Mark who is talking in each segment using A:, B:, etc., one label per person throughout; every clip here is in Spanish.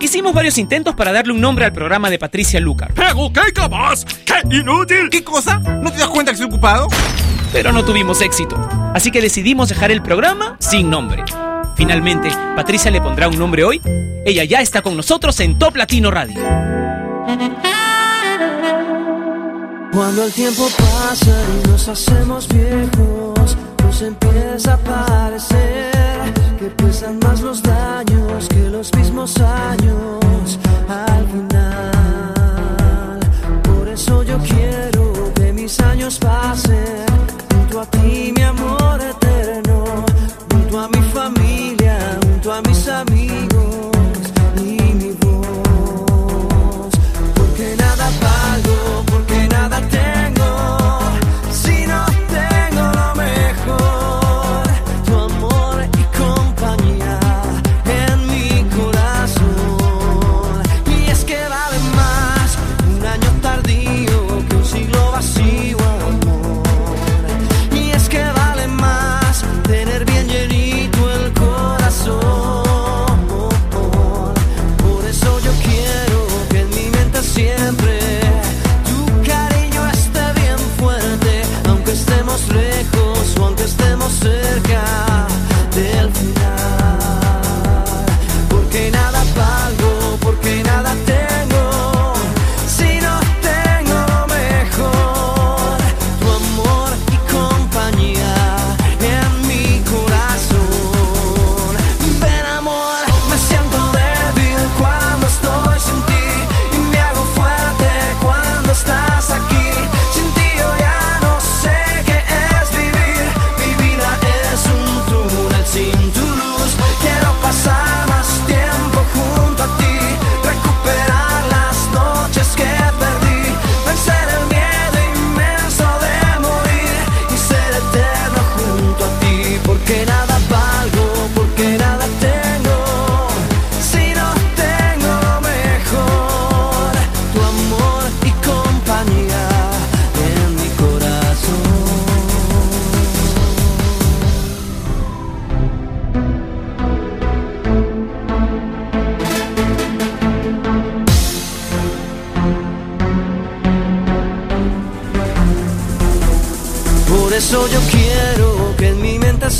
A: Hicimos varios intentos para darle un nombre al programa de Patricia Lucar.
B: ¡Pero qué capaz! ¡Qué inútil!
C: ¿Qué cosa? ¿No te das cuenta que estoy ocupado?
A: Pero no tuvimos éxito. Así que decidimos dejar el programa sin nombre. Finalmente, Patricia le pondrá un nombre hoy. Ella ya está con nosotros en Top Latino Radio.
D: Cuando el tiempo pasa y nos hacemos viejos, nos empieza a parecer pesan más los daños que los mismos años al final. Por eso yo quiero que mis años pasen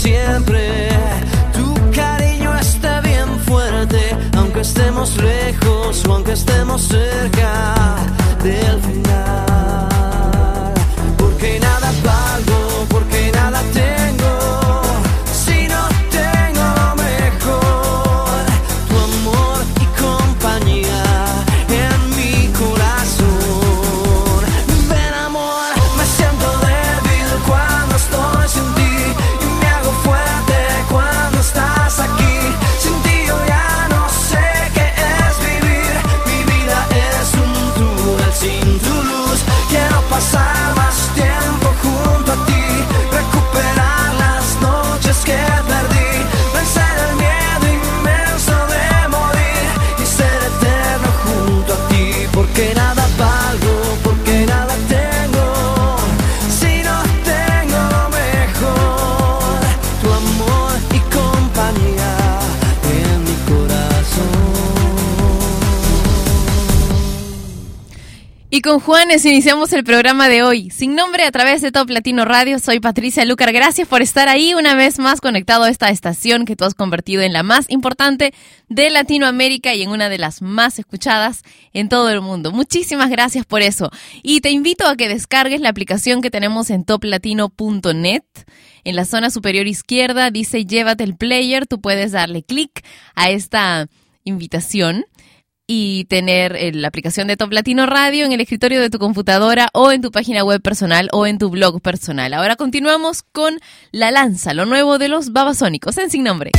D: siempre tu cariño esté bien fuerte, aunque estemos lejos o aunque estemos cerca del final. Y
E: con Juanes iniciamos el programa de hoy. Sin nombre a través de Top Latino Radio, soy Patricia Lucar. Gracias por estar ahí una vez más conectado a esta estación que tú has convertido en la más importante de Latinoamérica y en una de las más escuchadas en todo el mundo. Muchísimas gracias por eso. Y te invito a que descargues la aplicación que tenemos en toplatino.net. En la zona superior izquierda dice llévate el player. Tú puedes darle clic a esta invitación y tener eh, la aplicación de Top Latino Radio en el escritorio de tu computadora o en tu página web personal o en tu blog personal. Ahora continuamos con La Lanza, lo nuevo de los babasónicos en sin nombre.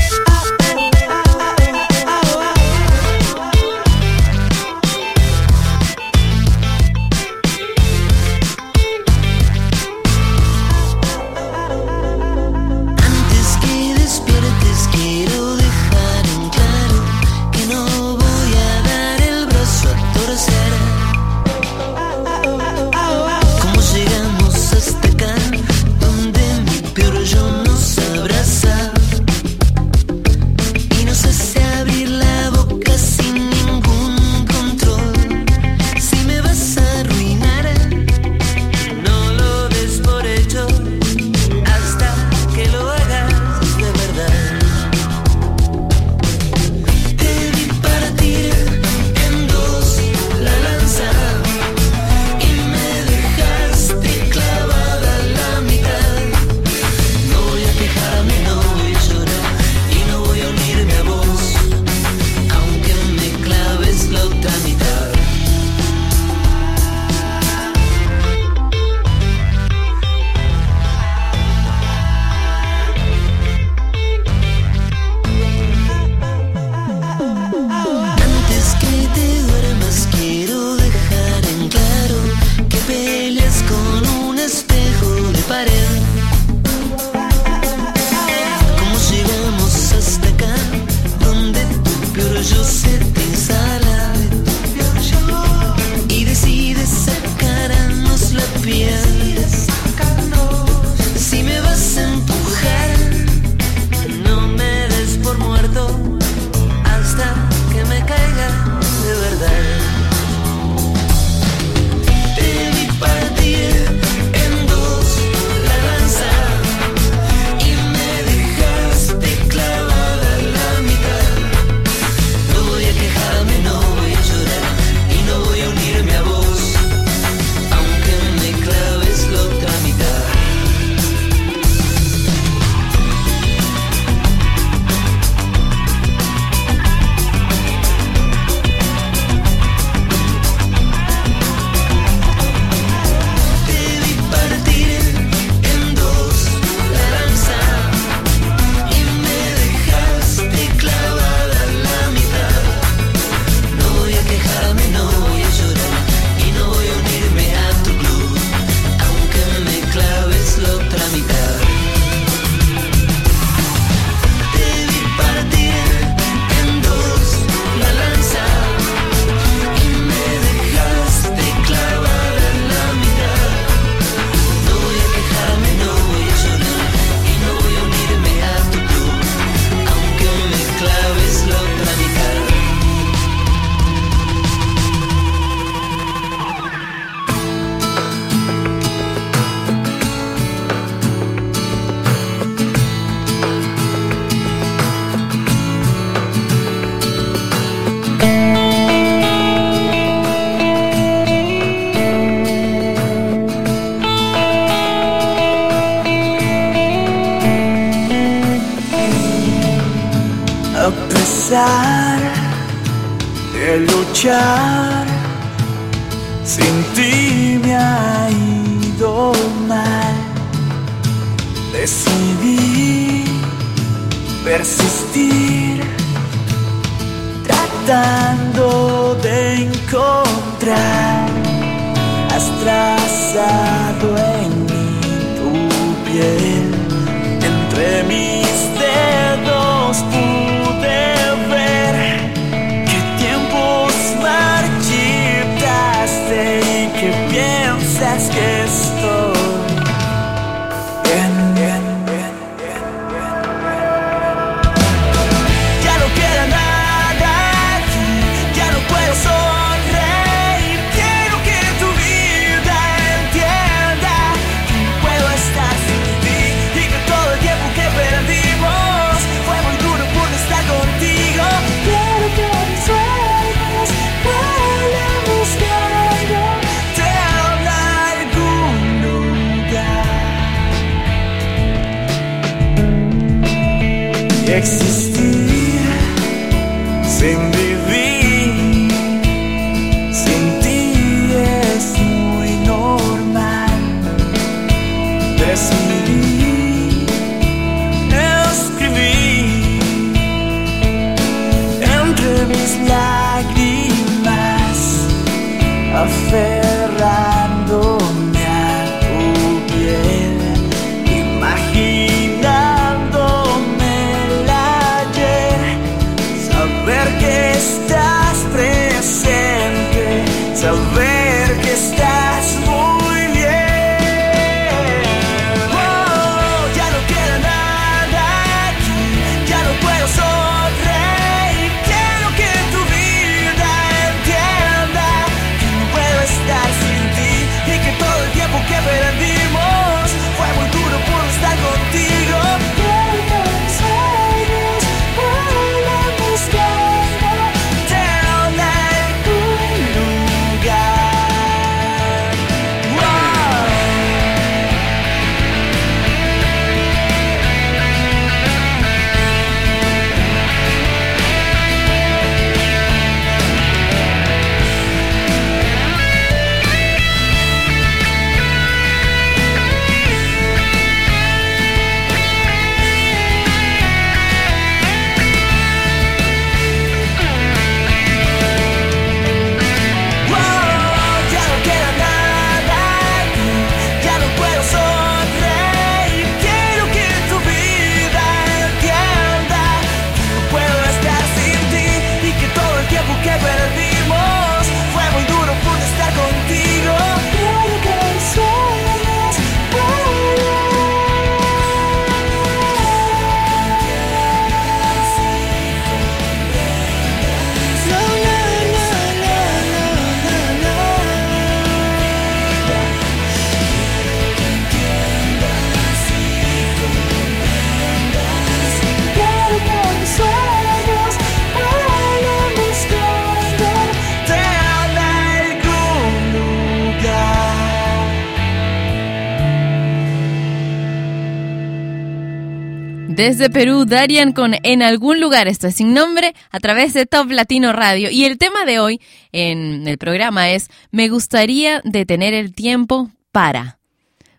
F: Desde Perú, Darian con En algún lugar, esto es sin nombre, a través de Top Latino Radio. Y el tema de hoy en el programa es, me gustaría detener el tiempo para.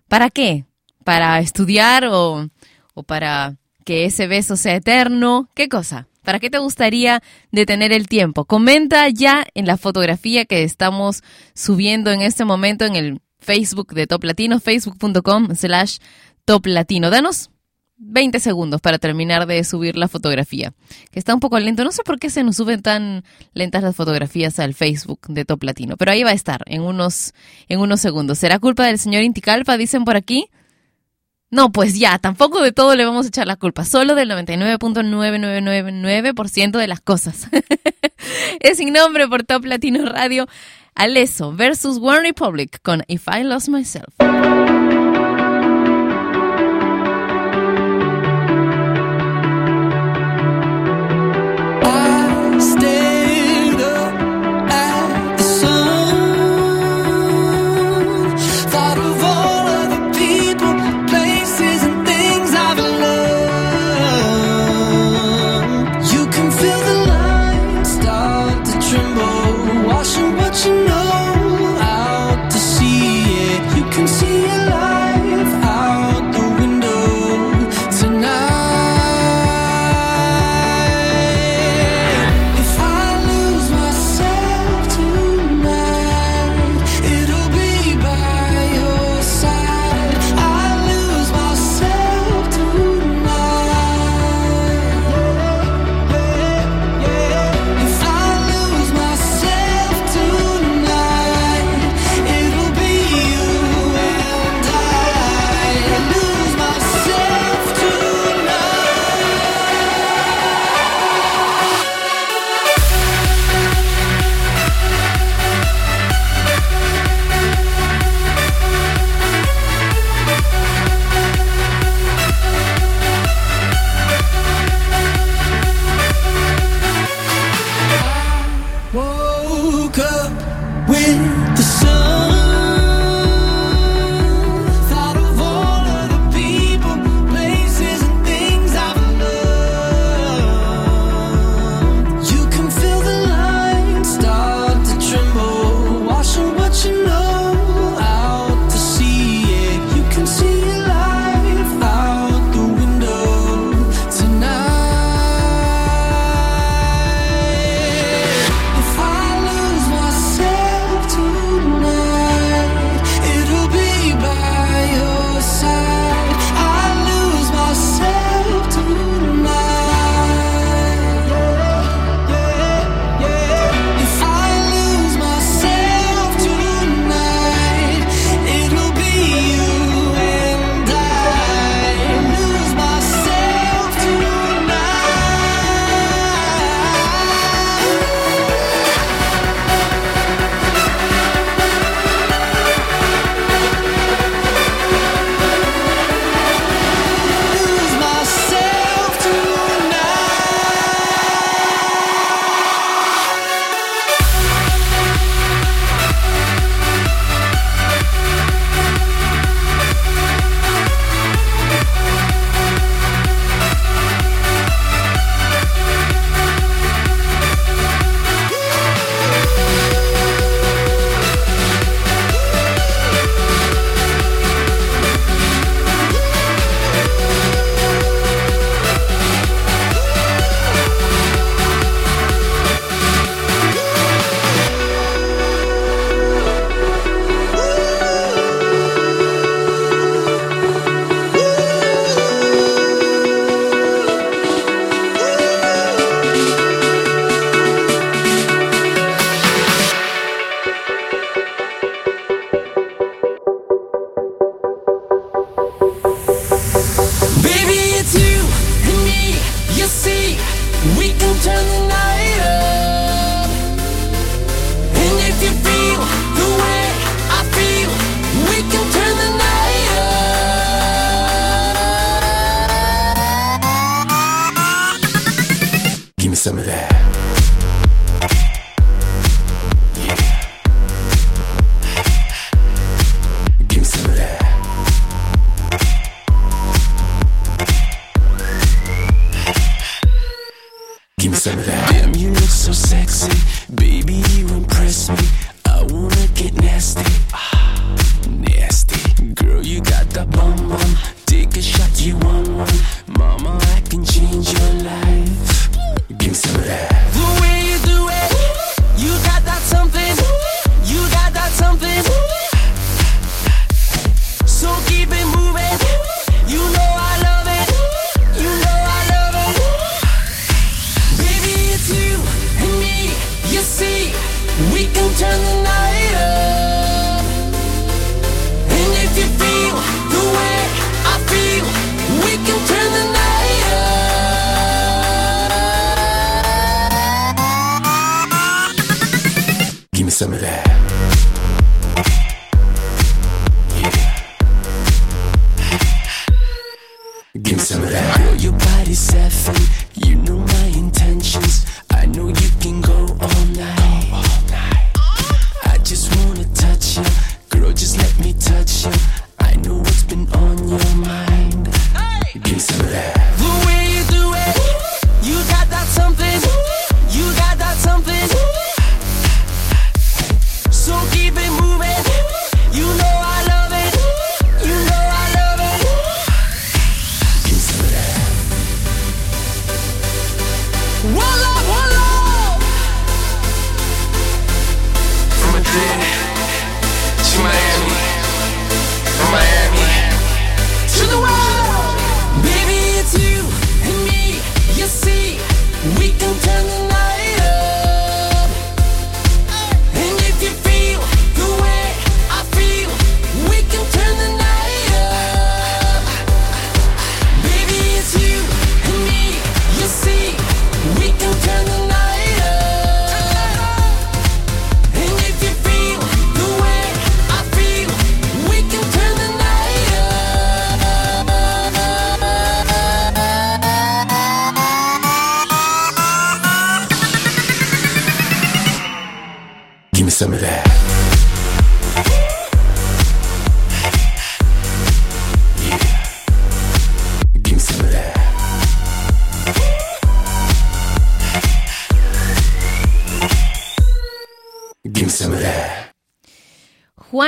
F: ¿Para qué? ¿Para estudiar o, o para que ese beso sea eterno? ¿Qué cosa? ¿Para qué te gustaría detener el tiempo? Comenta ya en la fotografía que estamos subiendo en este momento en el Facebook de Top Latino, facebook.com slash Top Latino. Danos 20 segundos para terminar de subir la fotografía, que está un poco lento. No sé por qué se nos suben tan lentas las fotografías al Facebook de Top Latino, pero ahí va a estar en unos, en unos segundos. ¿Será culpa del señor Inticalpa? Dicen por aquí. No, pues ya, tampoco de todo le vamos a echar la culpa, solo del 99.9999% de las cosas. es sin nombre por Top Latino Radio. Aleso versus One Republic con If I Lost Myself.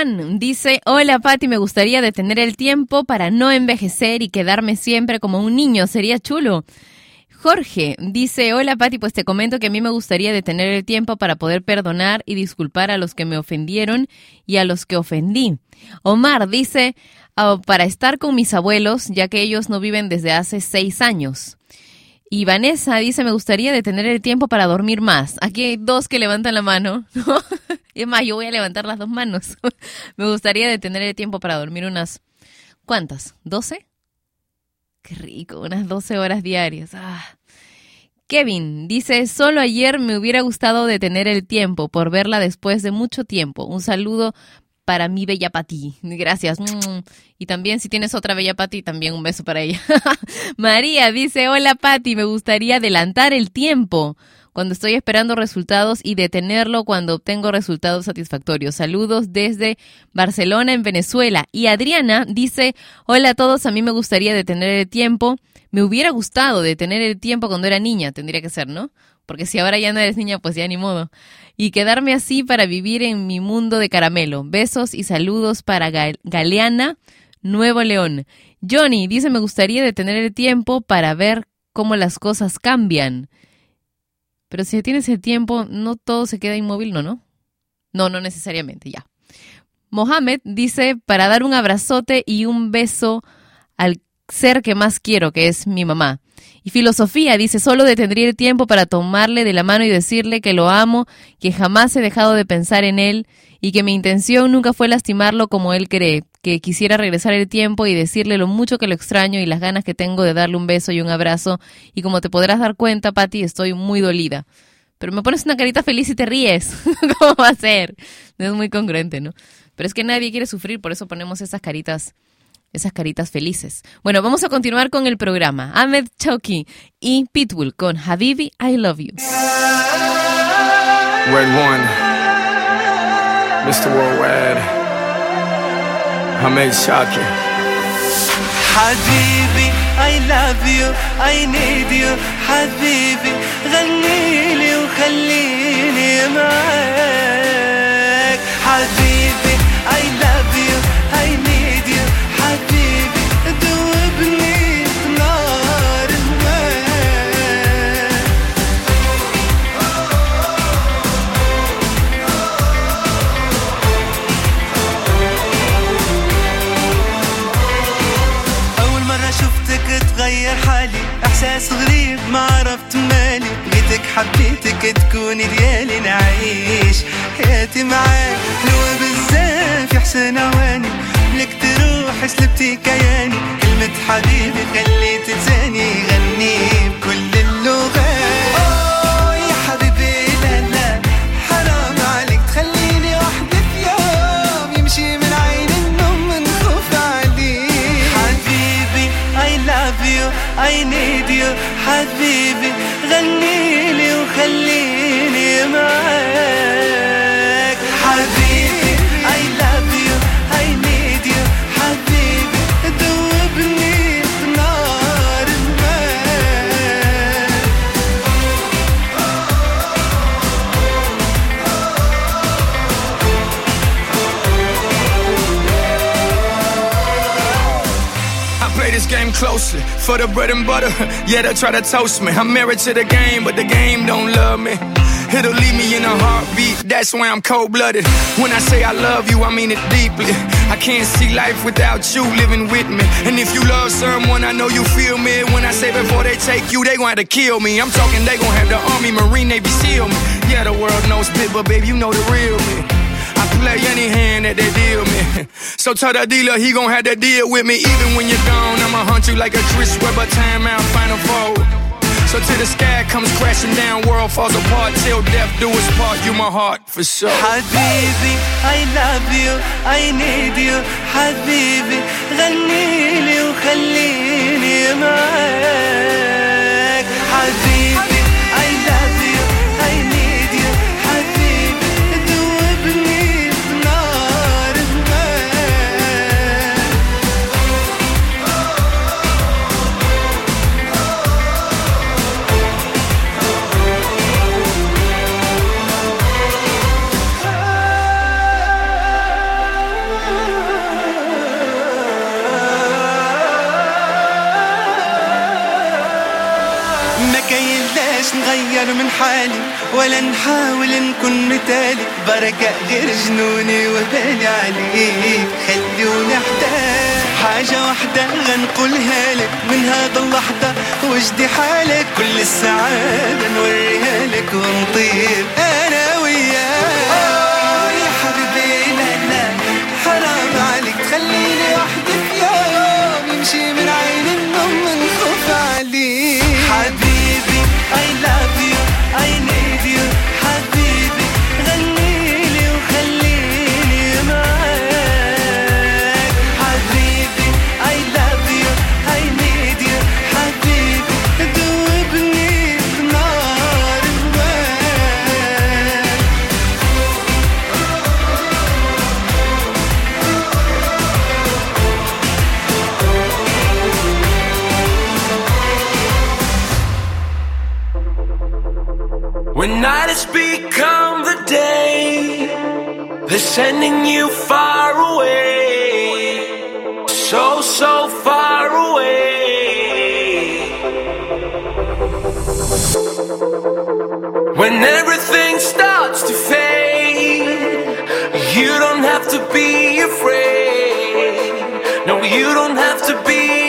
E: Dice, hola Patti, me gustaría detener el tiempo para no envejecer y quedarme siempre como un niño, sería chulo. Jorge dice, hola Patti, pues te comento que a mí me gustaría detener el tiempo para poder perdonar y disculpar a los que me ofendieron y a los que ofendí. Omar dice, "Ah, para estar con mis abuelos, ya que ellos no viven desde hace seis años. Y Vanessa dice, me gustaría detener el tiempo para dormir más. Aquí hay dos que levantan la mano. ¿no? Es más, yo voy a levantar las dos manos. me gustaría detener el tiempo para dormir unas... ¿Cuántas? ¿12? Qué rico, unas 12 horas diarias. Ah. Kevin dice, solo ayer me hubiera gustado detener el tiempo por verla después de mucho tiempo. Un saludo para mi bella Pati. Gracias. Mm. Y también si tienes otra bella Pati, también un beso para ella. María dice, hola Pati, me gustaría adelantar el tiempo cuando estoy esperando resultados y detenerlo cuando obtengo resultados satisfactorios. Saludos desde Barcelona, en Venezuela. Y Adriana dice, hola a todos, a mí me gustaría detener el tiempo. Me hubiera gustado detener el tiempo cuando era niña, tendría que ser, ¿no? Porque si ahora ya no eres niña, pues ya ni modo. Y quedarme así para vivir en mi mundo de caramelo. Besos y saludos para Gal- Galeana, Nuevo León. Johnny dice, me gustaría detener el tiempo para ver cómo las cosas cambian. Pero si tienes el tiempo, no todo se queda inmóvil, ¿no? No, no, no necesariamente, ya. Mohamed dice, para dar un abrazote y un beso al ser que más quiero, que es mi mamá. Y filosofía dice, solo detendría el tiempo para tomarle de la mano y decirle que lo amo, que jamás he dejado de pensar en él y que mi intención nunca fue lastimarlo como él cree, que quisiera regresar el tiempo y decirle lo mucho que lo extraño y las ganas que tengo de darle un beso y un abrazo. Y como te podrás dar cuenta, Patti, estoy muy dolida. Pero me pones una carita feliz y te ríes. ¿Cómo va a ser? No es muy congruente, ¿no? Pero es que nadie quiere sufrir, por eso ponemos esas caritas esas caritas felices. Bueno, vamos a continuar con el programa. Ahmed Chowki y Pitbull con Habibi, I Love You.
G: Red One, Mr. Worldwide, Hamed Shakir.
H: حبيبي I love you I need you حبيبي غني لي وخليني معاك ما عرفت مالي لقيتك حبيتك تكوني ديالي. نعيش حياتي معاك حلوة بزاف يا حسن عواني لك تروح سلبتي كياني كلمة حبيبي خليت لساني يغني بكل اللغات.
G: Closely for the bread and butter. Yeah, they try to toast me. I'm married to the game, but the game don't love me. It'll leave me in a heartbeat. That's why I'm cold blooded. When I say I love you, I mean it deeply. I can't see life without you living with me. And if you love someone, I know you feel me. When I say before they take you, they gon' have to kill me. I'm talking, they gon' have the Army, Marine, Navy, SEAL me. Yeah, the world knows bit, but babe, you know the real me I play any hand that they deal me. So tell the dealer he gon' have to deal with me. Even when you're gone, I'ma hunt you like a Chris Webber timeout final four. So till the sky comes crashing down, world falls apart. Till death do us part, you my heart for sure.
H: حبيبي I love you I need you حبيبي غني لي وخليني معاك من حالي ولا نحاول نكون مثالي. بركة غير جنوني وبالي عليك. خلوني احتاج حاجة واحدة غنقولها لك. من هذا اللحظة وجدي حالك. كل السعادة نوريها لك ونطير. أنا وياك. يا حبيبي حرام عليك. يوم من عين النوم من خوف عليك. حبيبي I love you.
F: Night has become the day, they're sending you far away. So, so far away. When everything starts to fade, you don't have to be afraid. No, you don't have to be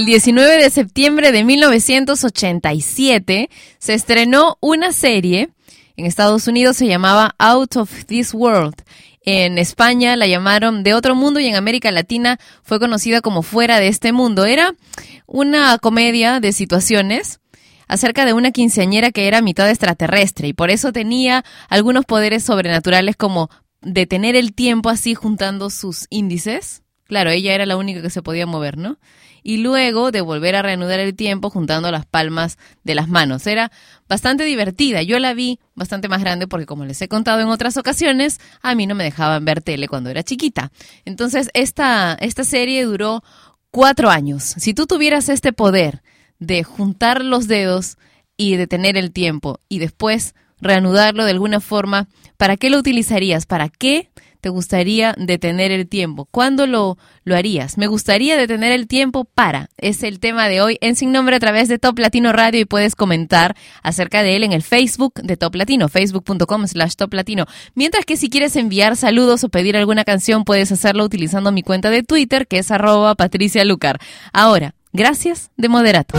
E: El 19 de septiembre de 1987 se estrenó una serie. En Estados Unidos se llamaba Out of This World. En España la llamaron De Otro Mundo y en América Latina fue conocida como Fuera de este Mundo. Era una comedia de situaciones acerca de una quinceañera que era mitad extraterrestre y por eso tenía algunos poderes sobrenaturales como detener el tiempo así juntando sus índices. Claro, ella era la única que se podía mover, ¿no? Y luego de volver a reanudar el tiempo juntando las palmas de las manos. Era bastante divertida. Yo la vi bastante más grande porque, como les he contado en otras ocasiones, a mí no me dejaban ver tele cuando era chiquita. Entonces, esta, esta serie duró cuatro años. Si tú tuvieras este poder de juntar los dedos y detener el tiempo y después reanudarlo de alguna forma, ¿para qué lo utilizarías? ¿Para qué te gustaría detener el tiempo? ¿Cuándo lo, lo harías? Me gustaría detener el tiempo para. Es el tema de hoy en Sin Nombre a través de Top Latino Radio y puedes comentar acerca de él en el Facebook de Top Latino, facebook.com slash Top Latino. Mientras que si quieres enviar saludos o pedir alguna canción, puedes hacerlo utilizando mi cuenta de Twitter, que es arroba Patricia Lucar. Ahora, gracias de moderato.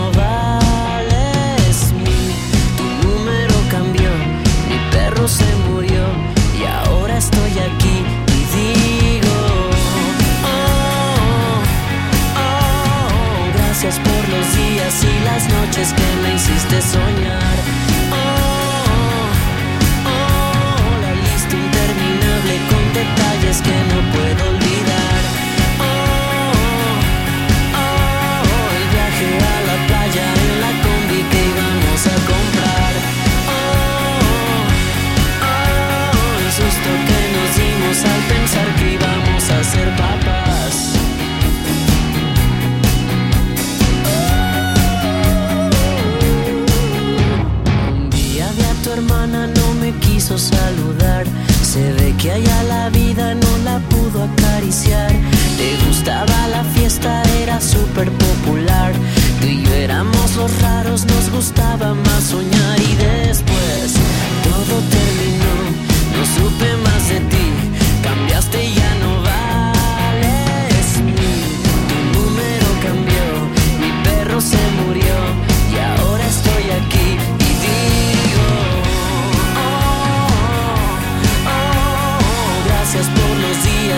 I: días y las noches que me hiciste soñar. Oh, oh, la lista interminable con detalles que no puedo saludar. Se ve que allá la vida no la pudo acariciar. Le gustaba la fiesta, era súper popular. Tú y yo éramos los raros, nos gustaba más soñar. Y después todo terminó,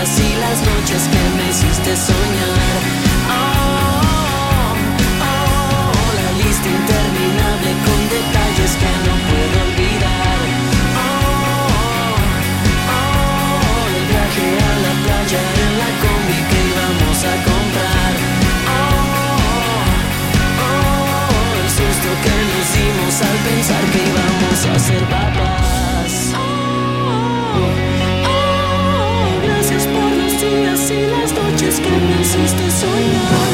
F: y las noches que me hiciste soñar. veces que me hiciste soñar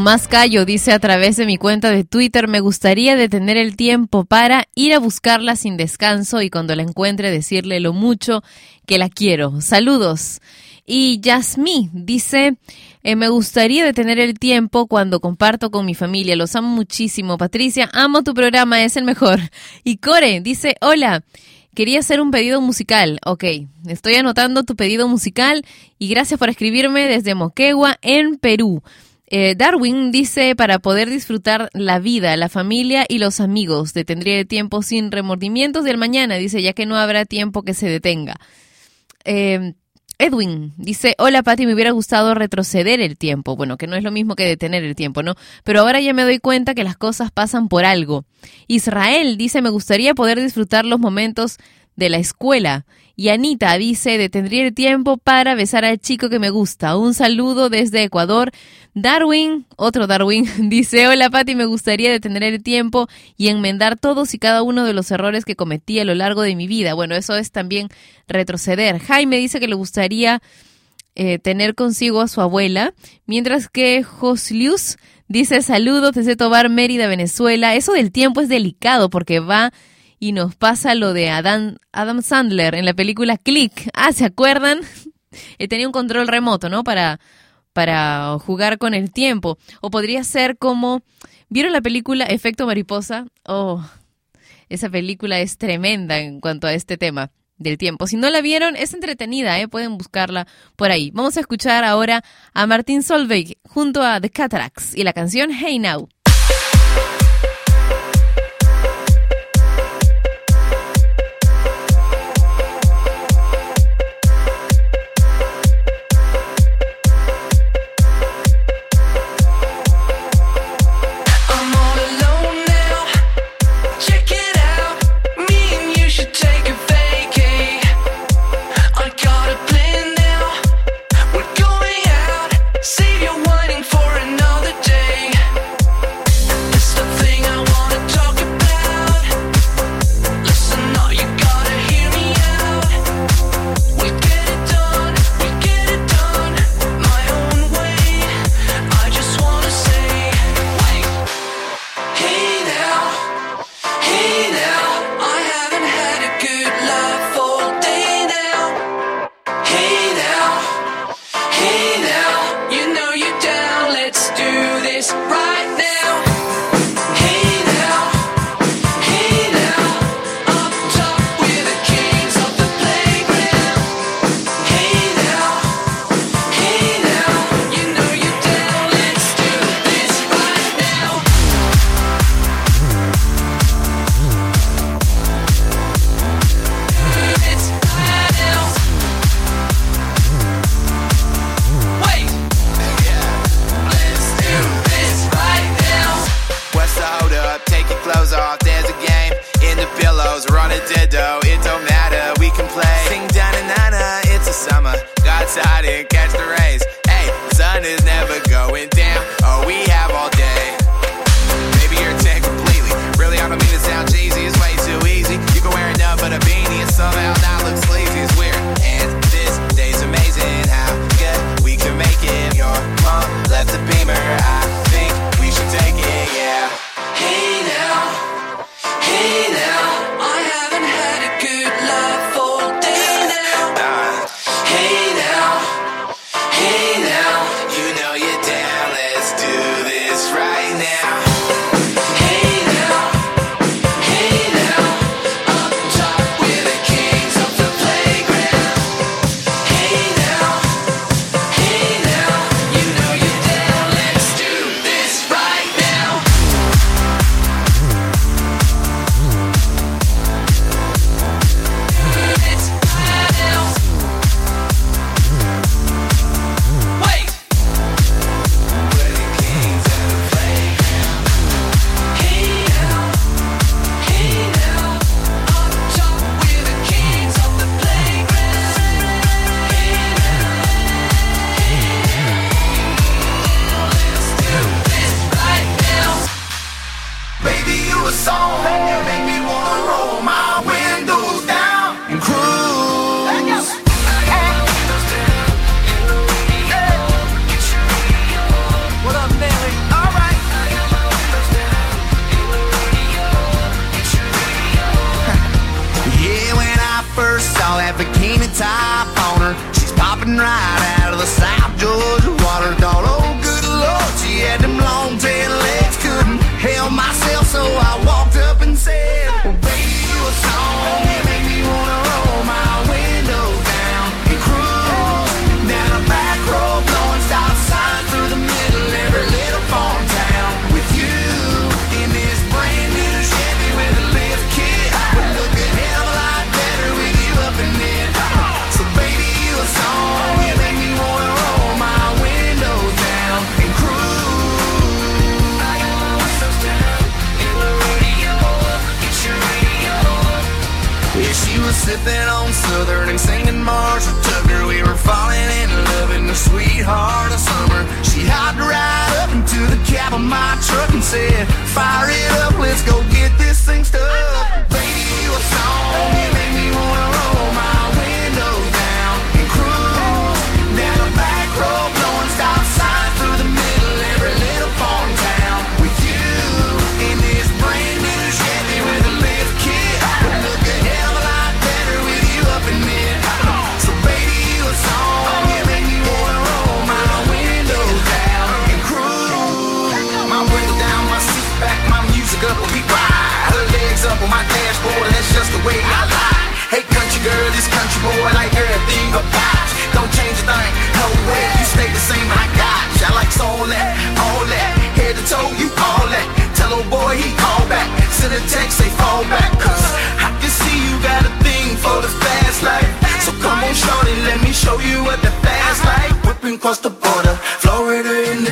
E: Tomás Cayo dice a través de mi cuenta de Twitter, me gustaría detener el tiempo para ir a buscarla sin descanso y cuando la encuentre decirle lo mucho que la quiero. Saludos. Y Yasmi dice, eh, me gustaría detener el tiempo cuando comparto con mi familia. Los amo muchísimo. Patricia, amo tu programa, es el mejor. Y Core dice, hola. Quería hacer un pedido musical. Ok, estoy anotando tu pedido musical y gracias por escribirme desde Moquegua, en Perú. Eh, Darwin dice, para poder disfrutar la vida, la familia y los amigos, detendría el tiempo sin remordimientos del mañana, dice, ya que no habrá tiempo que se detenga. Eh, Edwin dice, hola Patti, me hubiera gustado retroceder el tiempo. Bueno, que no es lo mismo que detener el tiempo, ¿no? Pero ahora ya me doy cuenta que las cosas pasan por algo. Israel dice, me gustaría poder disfrutar los momentos de la escuela. Y Anita dice, detendría el tiempo para besar al chico que me gusta. Un saludo desde Ecuador. Darwin, otro Darwin, dice, hola Patti, me gustaría detener el tiempo y enmendar todos y cada uno de los errores que cometí a lo largo de mi vida. Bueno, eso es también retroceder. Jaime dice que le gustaría eh, tener consigo a su abuela, mientras que Joslius dice, saludos desde Tobar, Mérida, Venezuela. Eso del tiempo es delicado porque va y nos pasa lo de Adam, Adam Sandler en la película Click. Ah, ¿se acuerdan? Eh, tenía un control remoto, ¿no? Para, para jugar con el tiempo. O podría ser como... ¿Vieron la película Efecto Mariposa? Oh, esa película es tremenda en cuanto a este tema del tiempo. Si no la vieron, es entretenida, ¿eh? pueden buscarla por ahí. Vamos a escuchar ahora a Martín Solveig junto a The Cataracts y la canción Hey Now.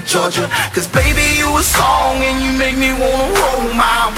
J: Georgia. Cause baby, you a song and you make me wanna roll my,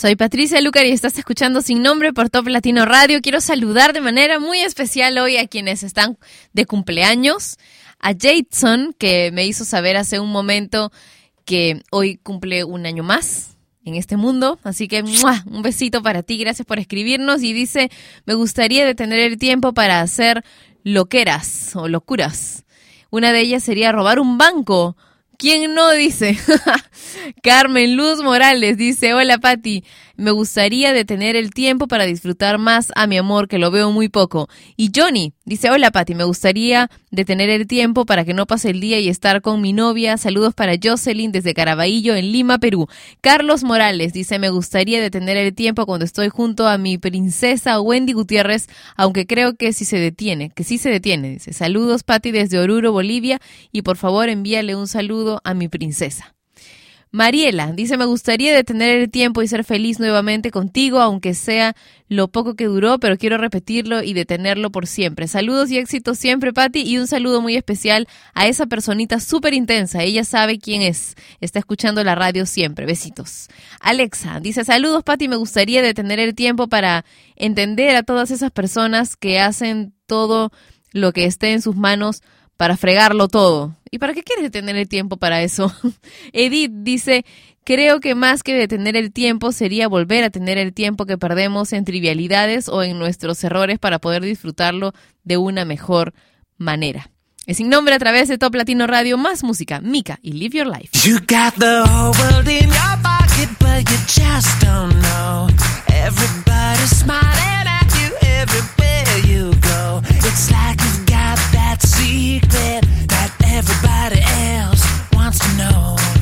E: Soy Patricia Lucar y estás escuchando Sin Nombre por Top Latino Radio. Quiero saludar de manera muy especial hoy a quienes están de cumpleaños. A Jason, que me hizo saber hace un momento que hoy cumple un año más en este mundo. Así que un besito para ti, gracias por escribirnos. Y dice, me gustaría de tener el tiempo para hacer loqueras o locuras. Una de ellas sería robar un banco. ¿Quién no dice? Carmen Luz Morales dice, hola Patti, me gustaría de tener el tiempo para disfrutar más a mi amor, que lo veo muy poco. Y Johnny dice, hola Patti, me gustaría de tener el tiempo para que no pase el día y estar con mi novia. Saludos para Jocelyn desde Caraballo, en Lima, Perú. Carlos Morales dice, me gustaría de tener el tiempo cuando estoy junto a mi princesa Wendy Gutiérrez, aunque creo que sí se detiene, que sí se detiene. Dice, saludos Patti desde Oruro, Bolivia, y por favor envíale un saludo a mi princesa. Mariela dice, me gustaría de tener el tiempo y ser feliz nuevamente contigo, aunque sea lo poco que duró, pero quiero repetirlo y detenerlo por siempre. Saludos y éxitos siempre, Patti, y un saludo muy especial a esa personita súper intensa. Ella sabe quién es. Está escuchando la radio siempre. Besitos. Alexa dice, saludos, Patti, me gustaría de tener el tiempo para entender a todas esas personas que hacen todo lo que esté en sus manos para fregarlo todo. ¿Y para qué quieres tener el tiempo para eso? Edith dice, creo que más que detener el tiempo sería volver a tener el tiempo que perdemos en trivialidades o en nuestros errores para poder disfrutarlo de una mejor manera. Es sin nombre a través de Top Latino Radio, más música, Mika y Live Your Life.
I: You got the whole world in your pocket, but you just don't know. Everybody's smiling at you everywhere you go. It's like you've got that secret everybody else wants to know.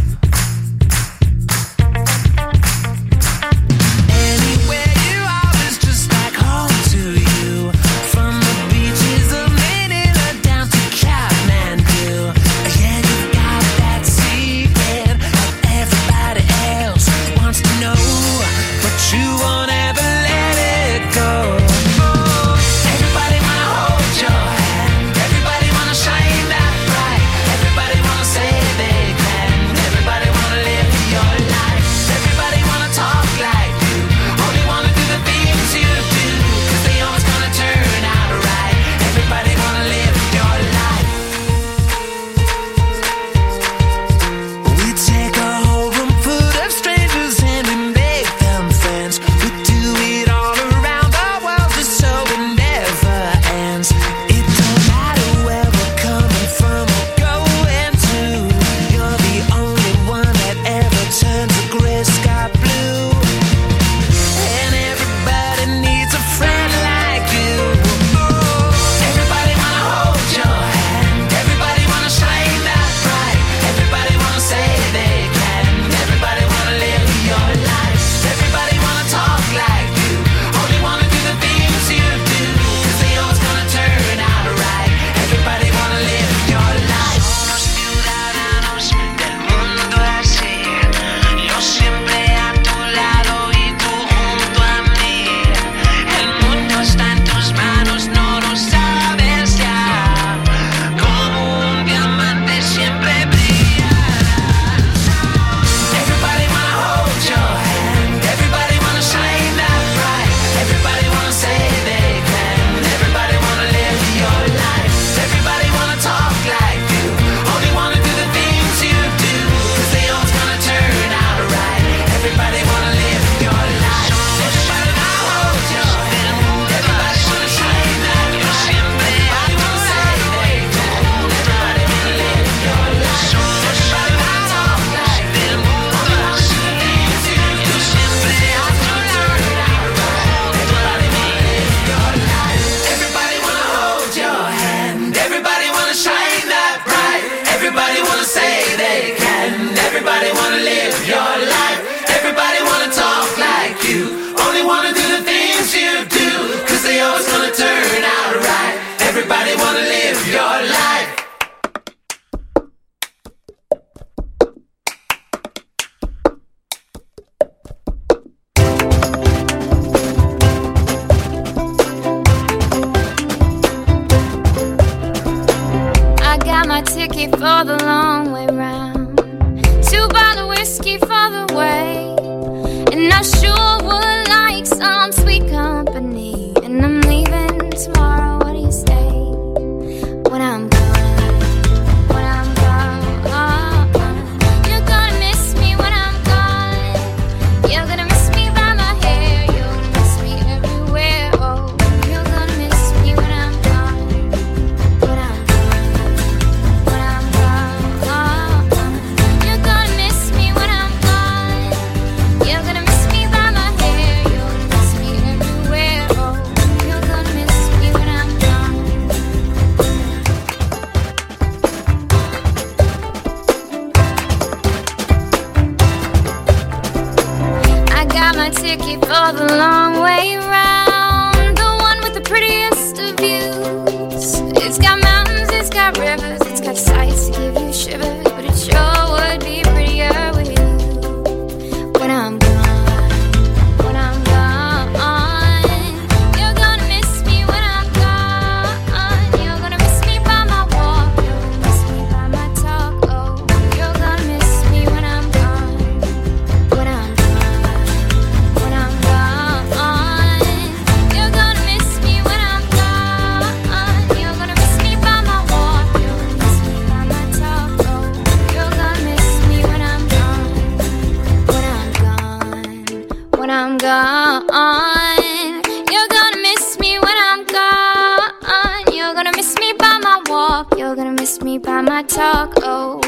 K: Oh.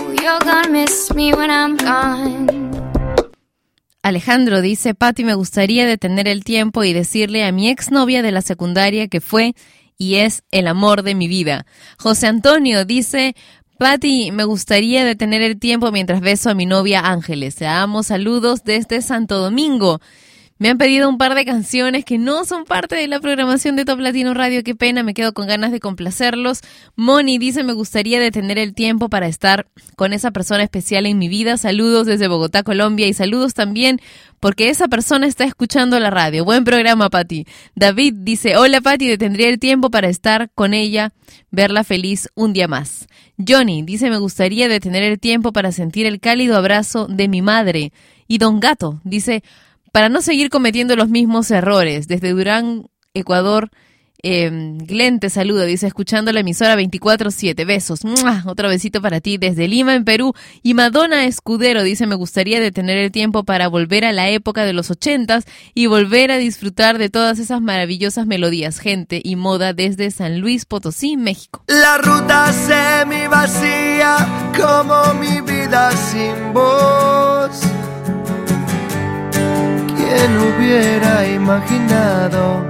E: Alejandro dice, Patti, me gustaría detener el tiempo y decirle a mi exnovia de la secundaria que fue y es el amor de mi vida. José Antonio dice, Patti, me gustaría detener el tiempo mientras beso a mi novia Ángeles. La amo, saludos desde Santo Domingo. Me han pedido un par de canciones que no son parte de la programación de Top Latino Radio. Qué pena, me quedo con ganas de complacerlos. Moni dice, me gustaría detener el tiempo para estar con esa persona especial en mi vida. Saludos desde Bogotá, Colombia. Y saludos también porque esa persona está escuchando la radio. Buen programa, Patti. David dice, hola, Patti, detendría el tiempo para estar con ella, verla feliz un día más. Johnny dice, me gustaría detener el tiempo para sentir el cálido abrazo de mi madre. Y Don Gato dice, para no seguir cometiendo los mismos errores. Desde Durán, Ecuador, eh, Glenn te saluda, dice, escuchando la emisora 24-7. Besos. Otro besito para ti desde Lima, en Perú. Y Madonna Escudero dice, me gustaría detener el tiempo para volver a la época de los ochentas y volver a disfrutar de todas esas maravillosas melodías, gente y moda desde San Luis Potosí, México.
D: La ruta semi vacía como mi vida sin voz. ¿Quién hubiera imaginado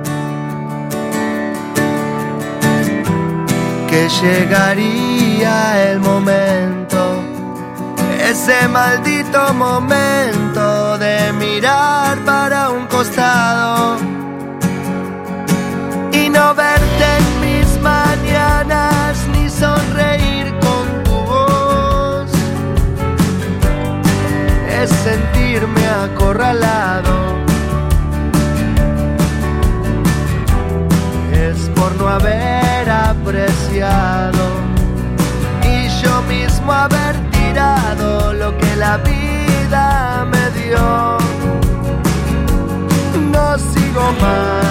D: que llegaría el momento, ese maldito momento de mirar para un costado y no verte en mis mañanas ni sonreír con tu voz? Es sentirme acorralado.
H: Haber apreciado y yo mismo haber tirado lo que la vida me dio. No sigo más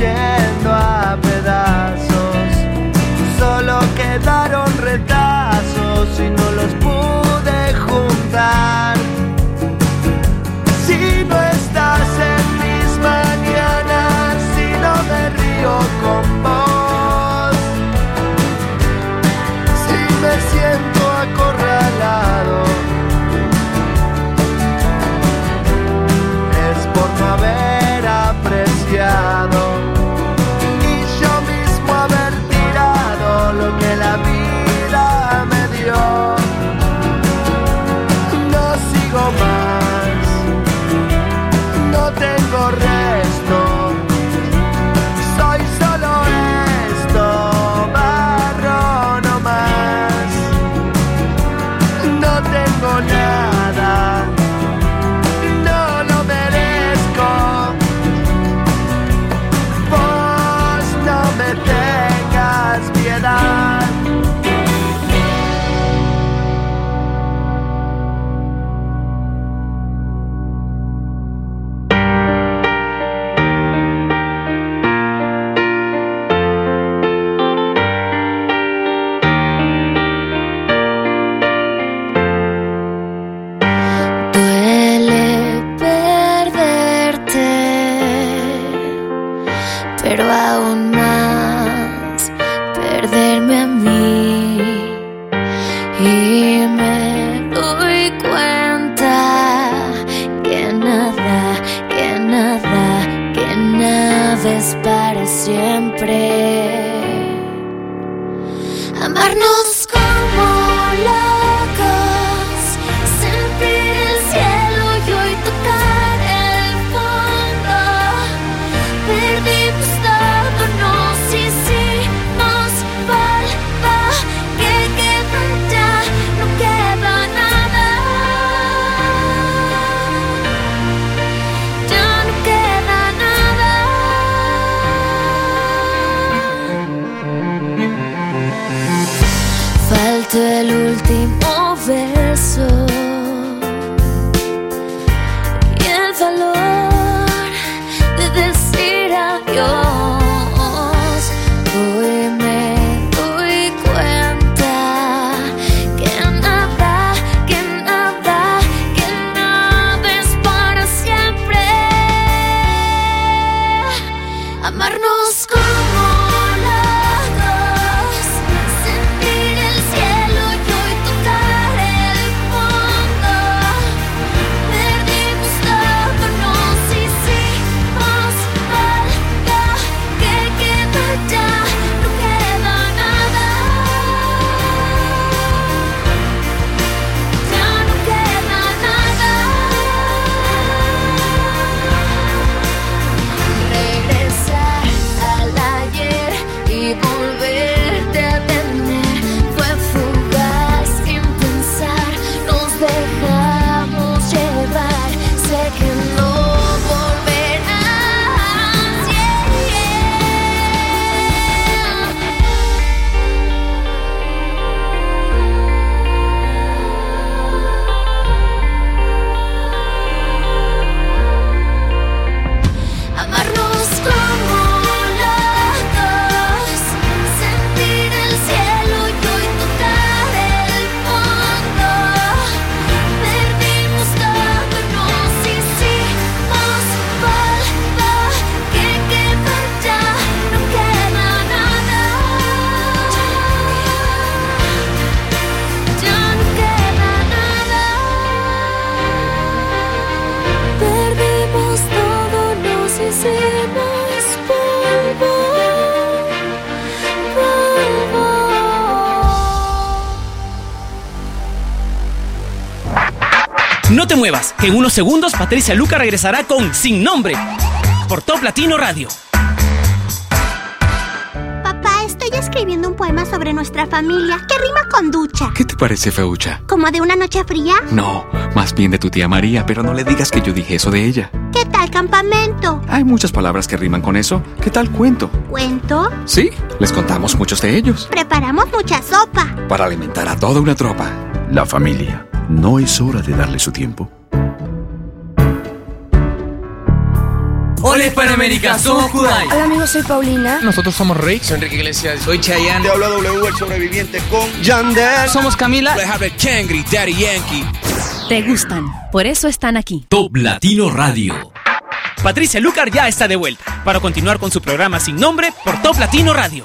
K: yeah que
A: en unos segundos Patricia Luca regresará con Sin Nombre por Top Latino Radio.
L: Papá, estoy escribiendo un poema sobre nuestra familia que rima con ducha.
M: ¿Qué te parece, Feucha?
L: ¿Como de una noche fría?
M: No, más bien de tu tía María, pero no le digas que yo dije eso de ella.
L: ¿Qué tal campamento?
M: Hay muchas palabras que riman con eso. ¿Qué tal cuento?
L: ¿Cuento?
M: Sí, les contamos muchos de ellos.
L: Preparamos mucha sopa.
M: Para alimentar a toda una tropa.
N: La familia. ¿No es hora de darle su tiempo?
A: Hola Hispanoamérica, somos Kudai.
O: Hola amigos, soy Paulina.
P: Nosotros somos Rick. Soy Enrique Iglesias. Soy Chayanne.
Q: Te habla W, el sobreviviente con
P: Yandel. Somos Camila.
Q: Alejandro Kangri, Daddy Yankee.
E: Te gustan, por eso están aquí.
A: Top Latino Radio. Patricia Lucar ya está de vuelta para continuar con su programa sin nombre por Top Latino Radio.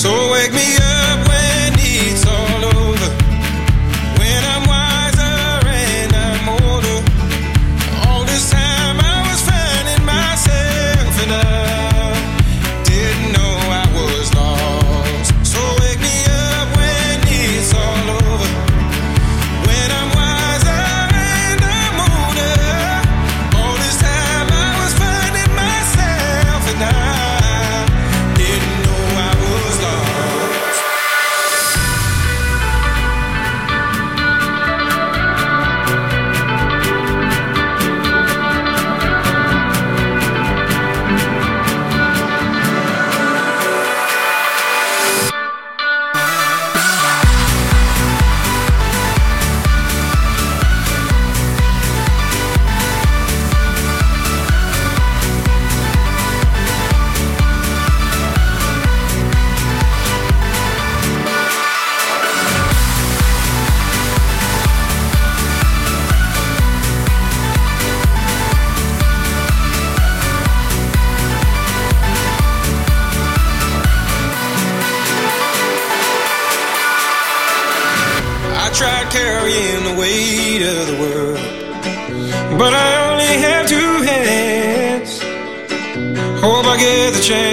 O: So wake me up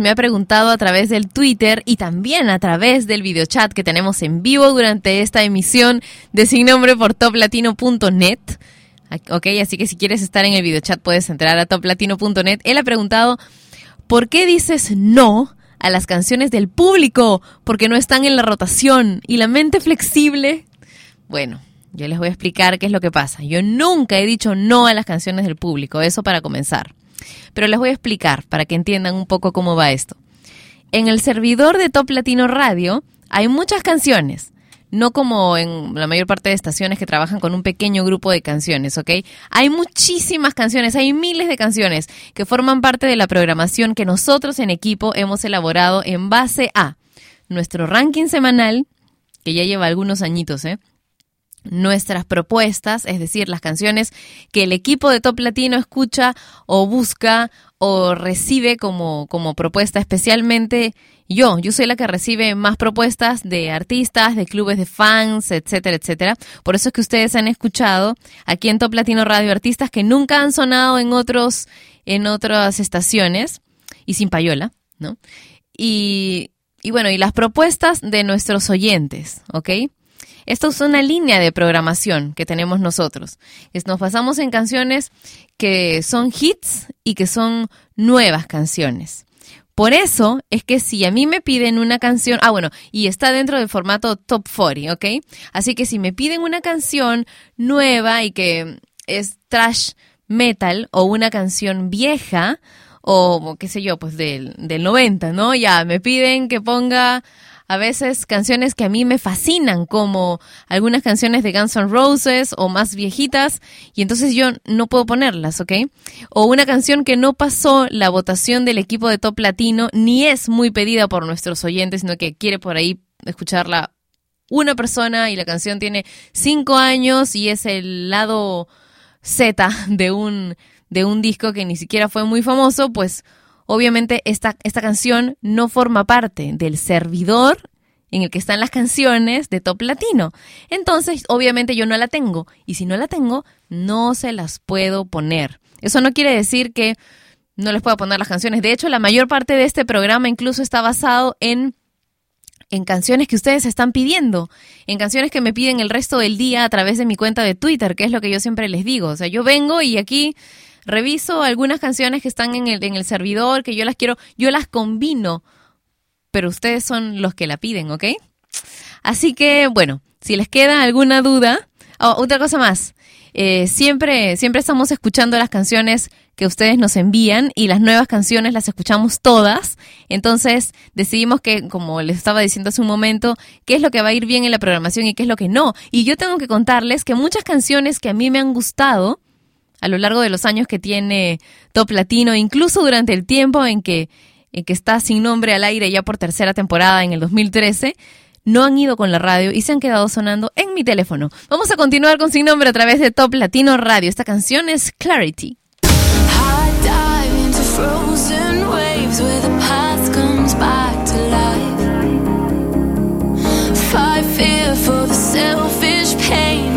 O: Me
E: ha preguntado a través del Twitter y también a través del videochat que tenemos en vivo durante esta emisión de Sin Nombre por toplatino.net. Ok, así que si quieres estar en el videochat puedes entrar a toplatino.net. Él ha preguntado, ¿por qué dices no a las canciones del público? Porque no están en la rotación. ¿Y la mente flexible? Bueno, yo les voy a explicar qué es lo que pasa. Yo nunca he dicho no a las canciones del público, eso para comenzar. Pero les voy a explicar para que entiendan un poco cómo va esto. En el servidor de Top Latino Radio hay muchas canciones, no como en la mayor parte de estaciones que trabajan con un pequeño grupo de canciones, ¿ok? Hay muchísimas canciones, hay miles de canciones que forman parte de la programación que nosotros en equipo hemos elaborado en base a nuestro ranking semanal, que ya lleva algunos añitos, ¿eh? Nuestras propuestas, es decir, las canciones que el equipo de Top Latino escucha o busca o recibe como, como propuesta, especialmente yo. Yo soy la que recibe más propuestas de artistas, de clubes de fans, etcétera, etcétera. Por eso es que ustedes han escuchado aquí en Top Latino Radio artistas que nunca han sonado en otros, en otras estaciones y sin payola, ¿no? Y, y bueno, y las propuestas de nuestros oyentes, ¿ok? Esto es una línea de programación que tenemos nosotros. Es- Nos basamos en canciones que son hits y que son nuevas canciones. Por eso es que si a mí me piden una canción, ah bueno, y está dentro del formato top 40, ¿ok? Así que si me piden una canción nueva y que es trash metal o una canción vieja o qué sé yo, pues del, del 90, ¿no? Ya me piden que ponga a veces canciones que a mí me fascinan, como algunas canciones de Guns N' Roses o más viejitas, y entonces yo no puedo ponerlas, ¿ok? O una canción que no pasó la votación del equipo de Top Latino, ni es muy pedida por nuestros oyentes, sino que quiere por ahí escucharla una persona y la canción tiene cinco años y es el lado Z de un, de un disco que ni siquiera fue muy famoso, pues obviamente esta, esta canción no forma parte del servidor en el que están las canciones de Top Latino. Entonces, obviamente yo no la tengo. Y si no la tengo, no se las puedo poner. Eso no quiere decir que no les pueda poner las canciones. De hecho, la mayor parte de este programa incluso está basado en en canciones que ustedes están pidiendo, en canciones que me piden el resto del día a través de mi cuenta de Twitter, que es lo que yo siempre les digo. O sea, yo vengo y aquí reviso algunas canciones que están en el, en el servidor, que yo las quiero, yo las combino, pero ustedes son los que la piden, ¿ok? Así que, bueno, si les queda alguna duda, oh, otra cosa más, eh, siempre, siempre estamos escuchando las canciones que ustedes nos envían y las nuevas canciones las escuchamos todas. Entonces decidimos que, como les estaba diciendo hace un momento, qué es lo que va a ir bien en la programación y qué es lo que no. Y yo tengo que contarles que muchas canciones que a mí me han gustado a lo largo de los años que tiene Top Latino, incluso durante el tiempo en que, en que está sin nombre al aire ya por tercera temporada en el 2013, no han ido con la radio y se han quedado sonando en mi teléfono. Vamos a continuar con Sin Nombre a través de Top Latino Radio. Esta canción es Clarity.
K: Fight fear for the selfish pain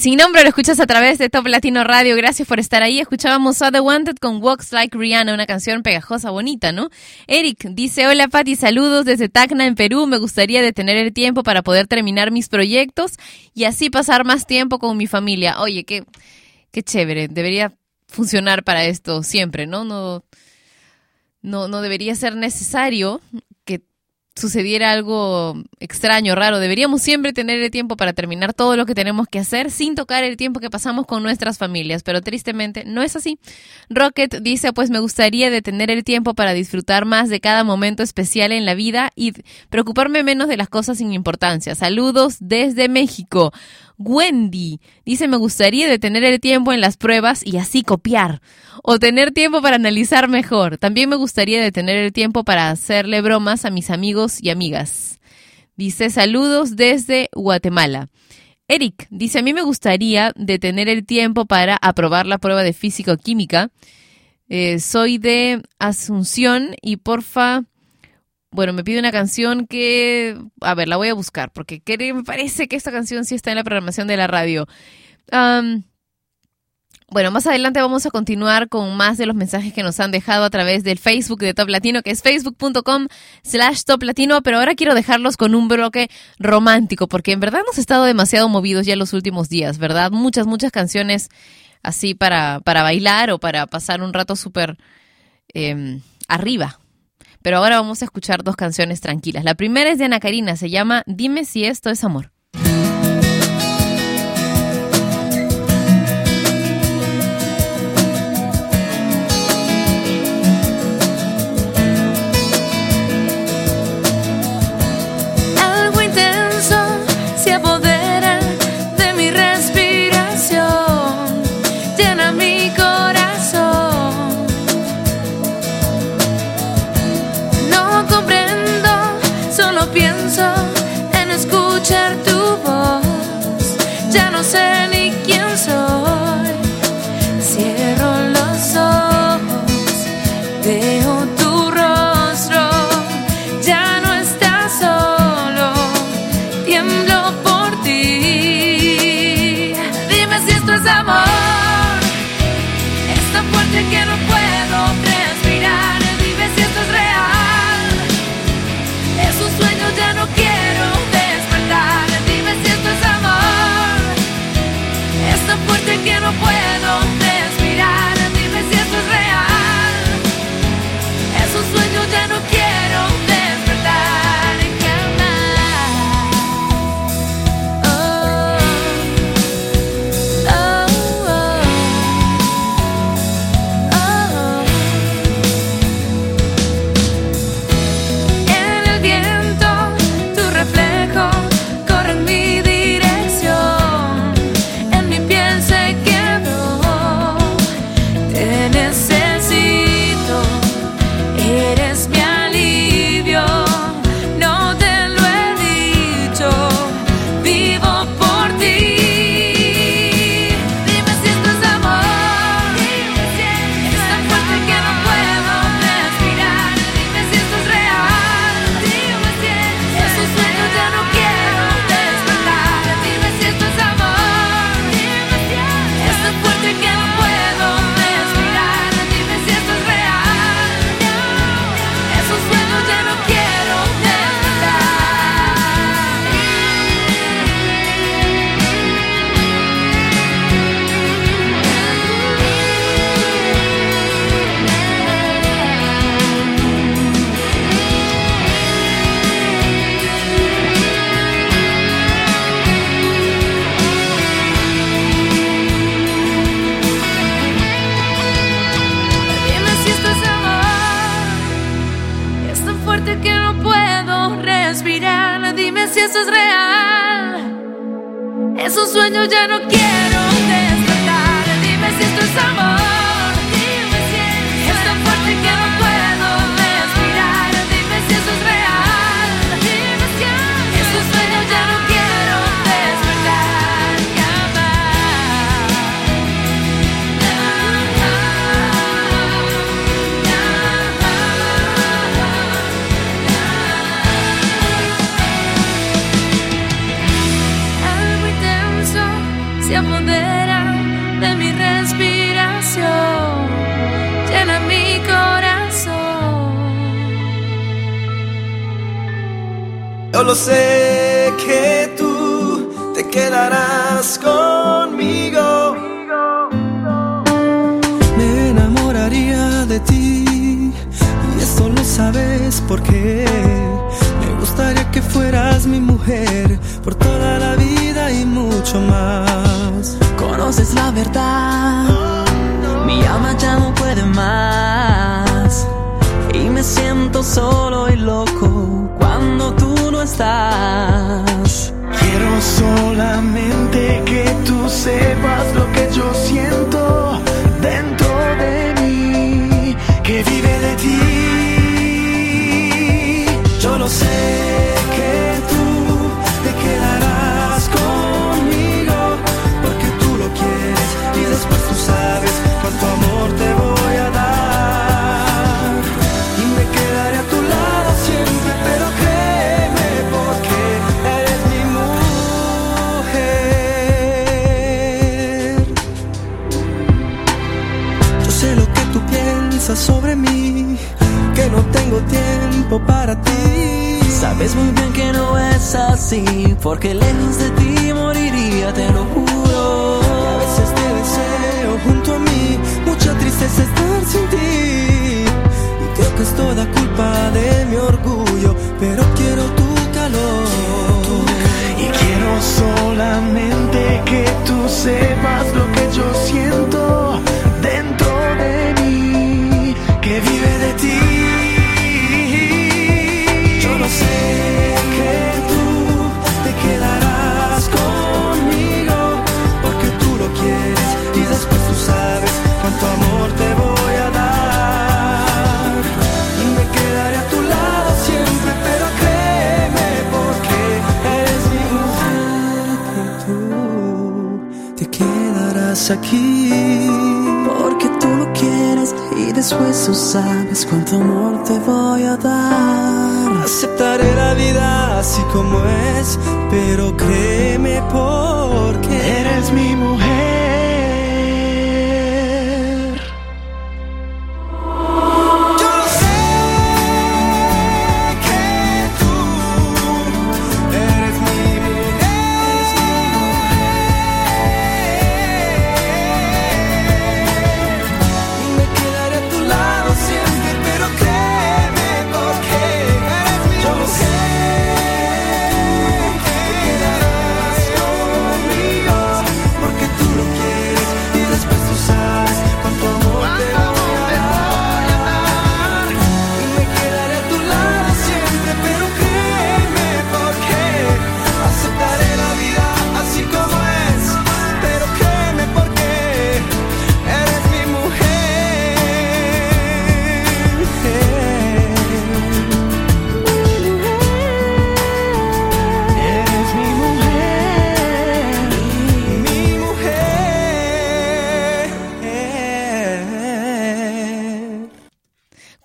E: Sin nombre lo escuchas a través de Top Latino Radio. Gracias por estar ahí. Escuchábamos a The Wanted con Walks Like Rihanna, una canción pegajosa, bonita, ¿no? Eric dice, hola Patti, saludos desde Tacna, en Perú. Me gustaría detener el tiempo para poder terminar mis proyectos y así pasar más tiempo con mi familia. Oye, qué, qué chévere. Debería funcionar para esto siempre, ¿no? No, no, no debería ser necesario sucediera algo extraño, raro. Deberíamos siempre tener el tiempo para terminar todo lo que tenemos que hacer sin tocar el tiempo que pasamos con nuestras familias, pero tristemente no es así. Rocket dice, pues me gustaría detener el tiempo para disfrutar más de cada momento especial en la vida y preocuparme menos de las cosas sin importancia. Saludos desde México. Wendy dice, me gustaría detener el tiempo en las pruebas y así copiar. O tener tiempo para analizar mejor. También me gustaría detener el tiempo para hacerle bromas a mis amigos y amigas. Dice, saludos desde Guatemala. Eric dice, a mí me gustaría detener el tiempo para aprobar la prueba de físico-química. Eh, soy de Asunción y porfa, bueno, me pide una canción que, a ver, la voy a buscar porque me parece que esta canción sí está en la programación de la radio. Bueno, más adelante vamos a continuar con más de los mensajes que nos han dejado a través del Facebook de Top Latino, que es facebook.com slash Top Latino, pero ahora quiero dejarlos con un bloque romántico, porque en verdad hemos estado demasiado movidos ya los últimos días, ¿verdad? Muchas, muchas canciones así para, para bailar o para pasar un rato súper eh, arriba. Pero ahora vamos a escuchar dos canciones tranquilas. La primera es de Ana Karina, se llama Dime si esto es amor.
R: En escuchar
S: tu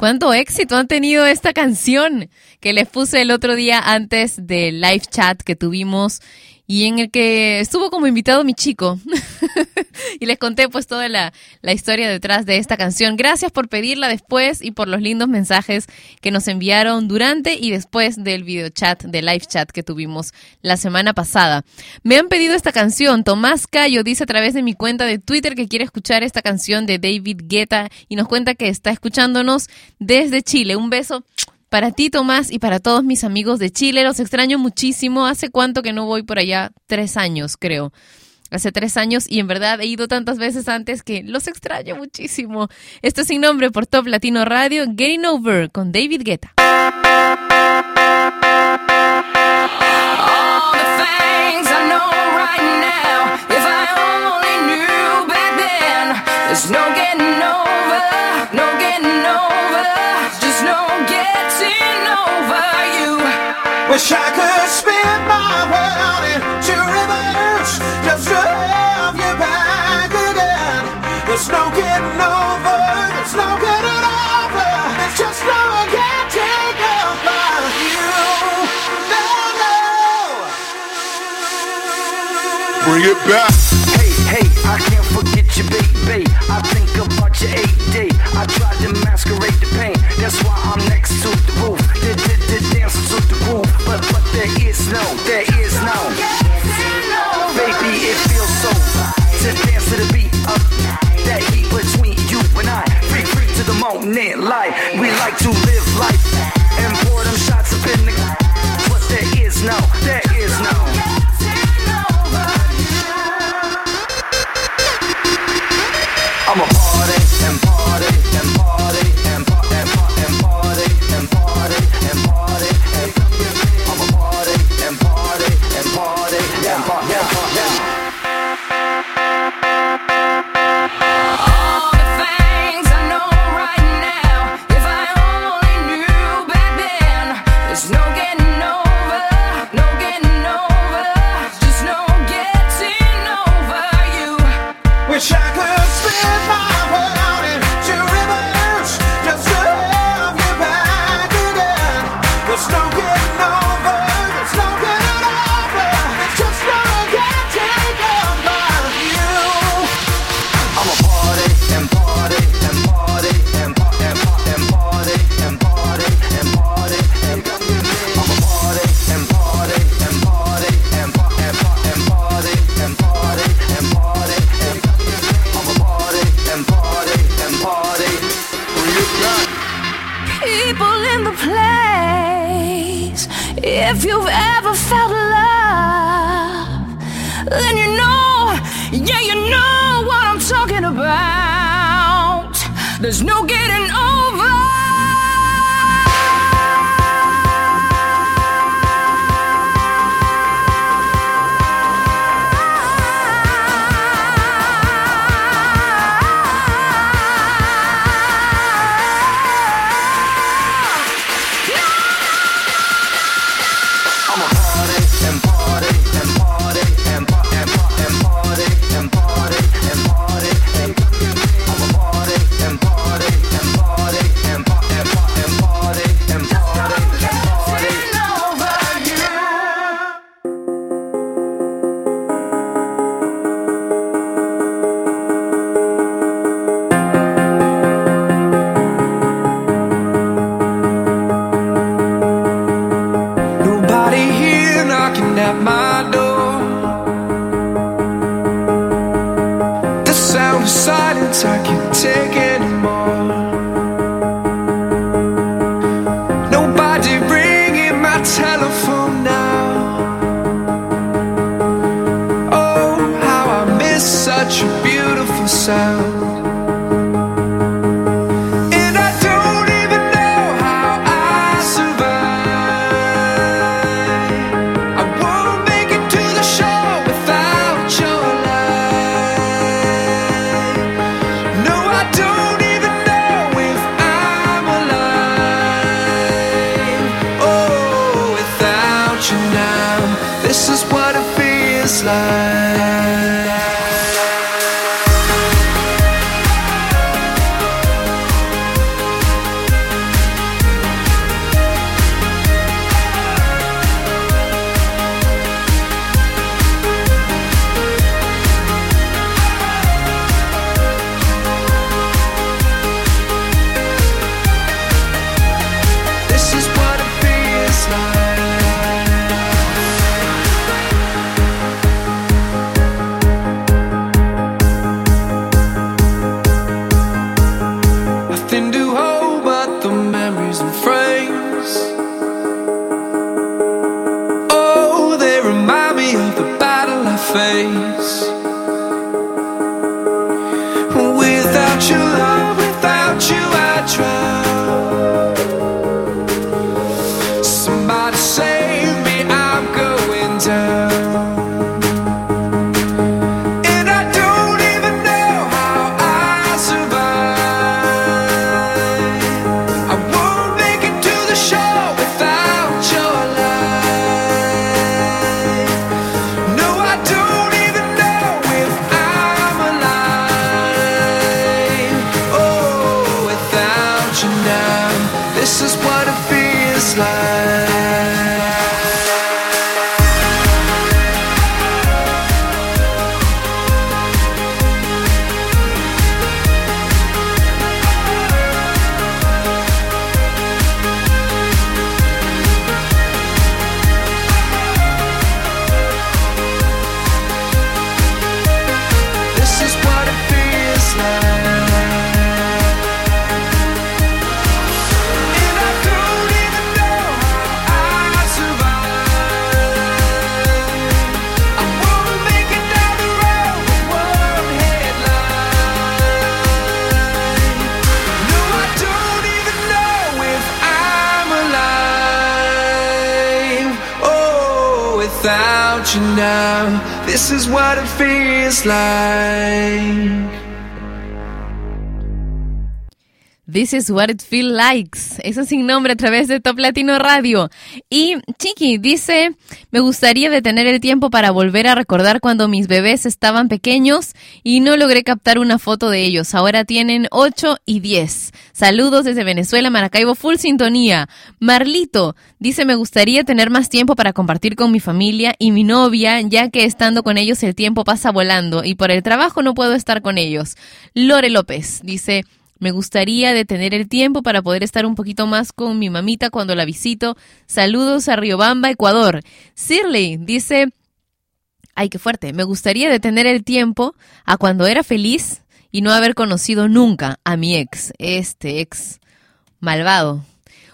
S: ¿Cuánto
E: éxito han tenido esta canción que les puse el otro día antes del live chat que tuvimos y en el que estuvo como invitado mi chico les conté pues toda la, la historia detrás de esta canción. Gracias por pedirla después y por los lindos mensajes que nos enviaron durante y después del video chat, del live chat que tuvimos la semana pasada. Me han pedido esta canción. Tomás Cayo dice a través de mi cuenta de Twitter que quiere escuchar esta canción de David Guetta y nos cuenta que está escuchándonos desde Chile. Un beso para ti, Tomás, y para todos mis amigos de Chile. Los extraño muchísimo. ¿Hace cuánto que no voy por allá? Tres años, creo. Hace tres años y en verdad he ido tantas veces antes que los extraño muchísimo. Esto es sin nombre por Top Latino Radio, Getting Over con David Guetta.
S: All the things I know right now, if I only knew back then, there's no getting over, no getting over, just no getting over you.
H: Wish I could spin There's no getting over, there's no getting over, there's just no getting over you. No, no.
B: Bring it back.
T: Hey, hey, I can't forget you, baby. I think about your AD. I tried to masquerade the pain. That's why I'm next to the roof. Did, did, did dance to the groove. But, but there is no, there We like to live life
H: This is what it feels.
E: Eso sin nombre a través de Top Latino Radio. Y Chiqui dice, me gustaría detener el tiempo para volver a recordar cuando mis bebés estaban pequeños y no logré captar una foto de ellos. Ahora tienen 8 y 10. Saludos desde Venezuela, Maracaibo, full sintonía. Marlito dice, me gustaría tener más tiempo para compartir con mi familia y mi novia, ya que estando con ellos el tiempo pasa volando y por el trabajo no puedo estar con ellos. Lore López dice, me gustaría detener el tiempo para poder estar un poquito más con mi mamita cuando la visito. Saludos a Riobamba, Ecuador. Shirley dice, ay, qué fuerte, me gustaría detener el tiempo a cuando era feliz y no haber conocido nunca a mi ex, este ex malvado.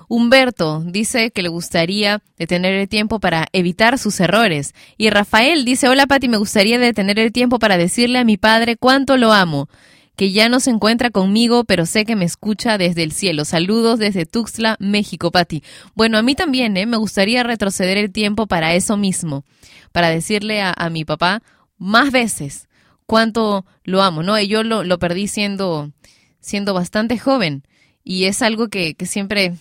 E: Humberto dice que le gustaría detener el tiempo para evitar sus errores. Y Rafael dice, hola Pati, me gustaría detener el tiempo para decirle a mi padre cuánto lo amo que ya no se encuentra conmigo, pero sé que me escucha desde el cielo. Saludos desde Tuxtla, México, Pati. Bueno, a mí también, ¿eh? Me gustaría retroceder el tiempo para eso mismo, para decirle a, mi papá más veces cuánto lo amo, ¿no? Yo lo, lo perdí siendo, siendo bastante joven y es algo que, que siempre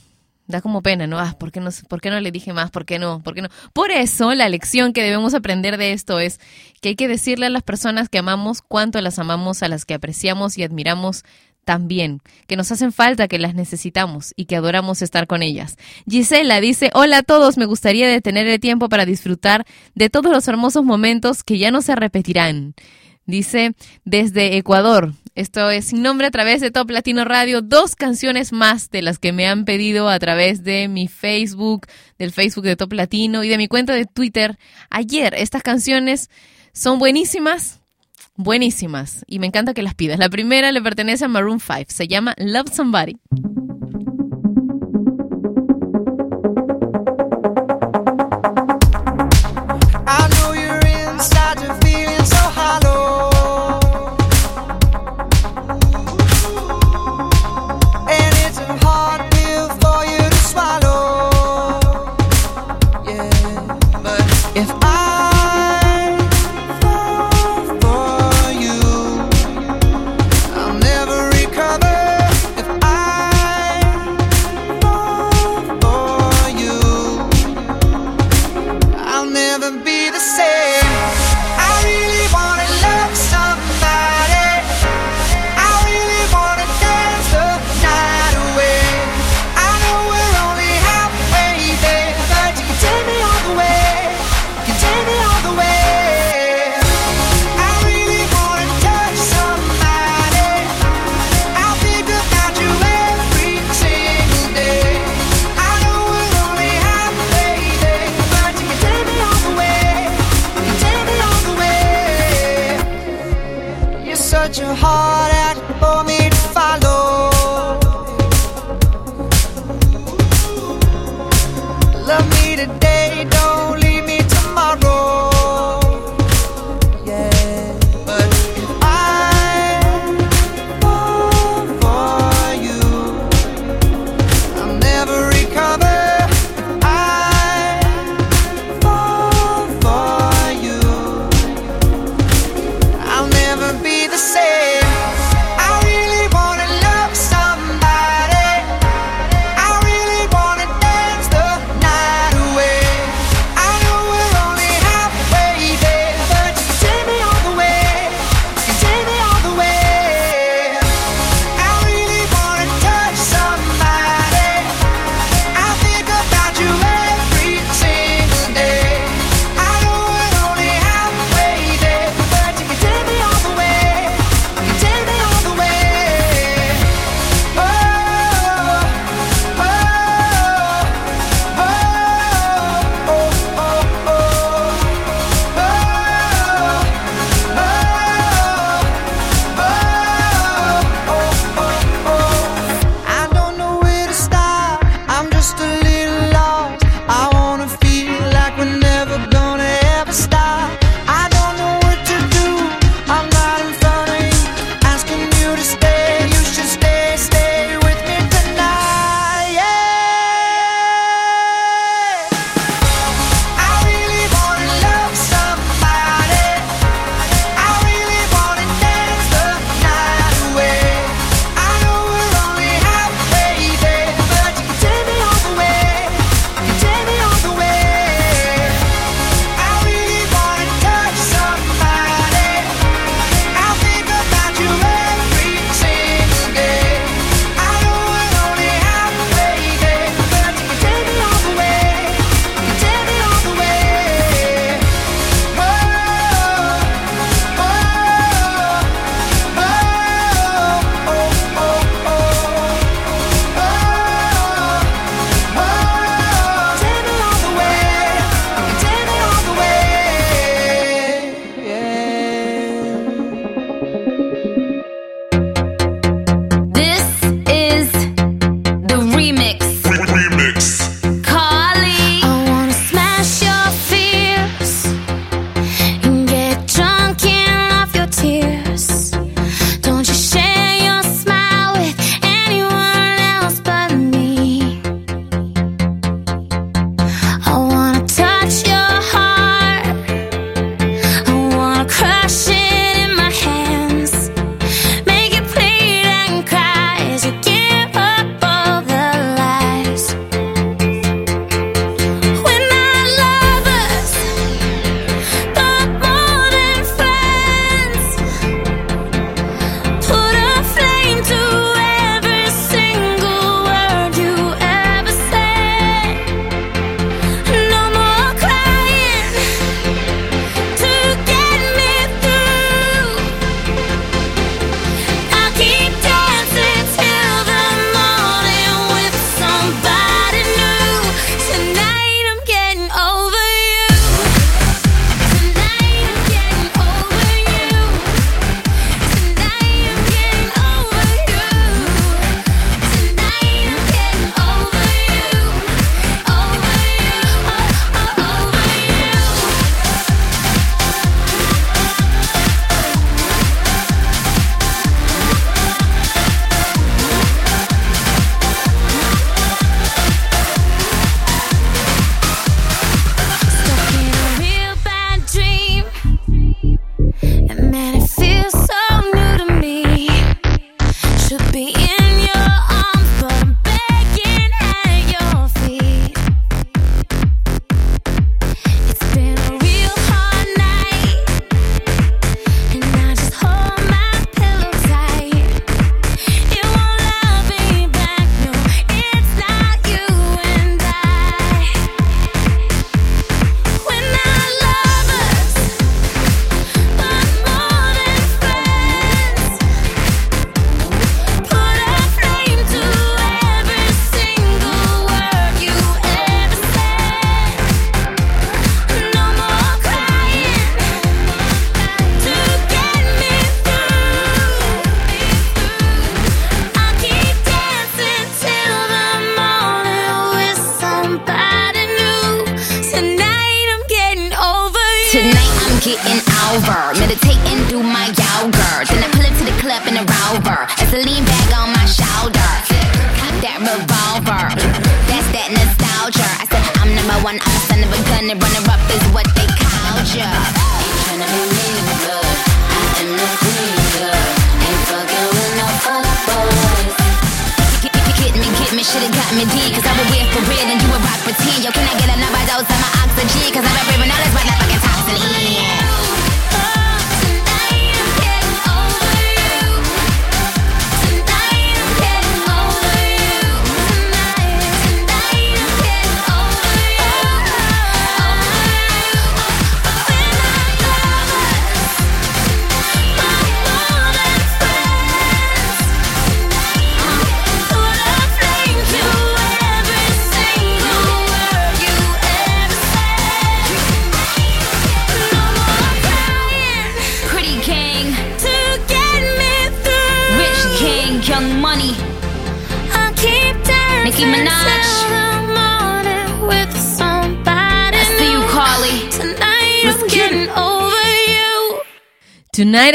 E: da como pena, ¿no? Ah, ¿por qué no, ¿por qué no le dije más? ¿Por qué no? ¿Por qué no? Por eso la lección que debemos aprender de esto es que hay que decirle a las personas que amamos cuánto las amamos, a las que apreciamos y admiramos también, que nos hacen falta, que las necesitamos y que adoramos estar con ellas. Gisela dice, hola a todos, me gustaría detener el tiempo para disfrutar de todos los hermosos momentos que ya no se repetirán. Dice, desde Ecuador, esto es sin nombre a través de Top Latino Radio, dos canciones más de las que me han pedido a través de mi Facebook, del Facebook de Top Latino y de mi cuenta de Twitter. Ayer, estas canciones son buenísimas, buenísimas, y me encanta que las pidas. La primera le pertenece a Maroon 5, se llama Love Somebody.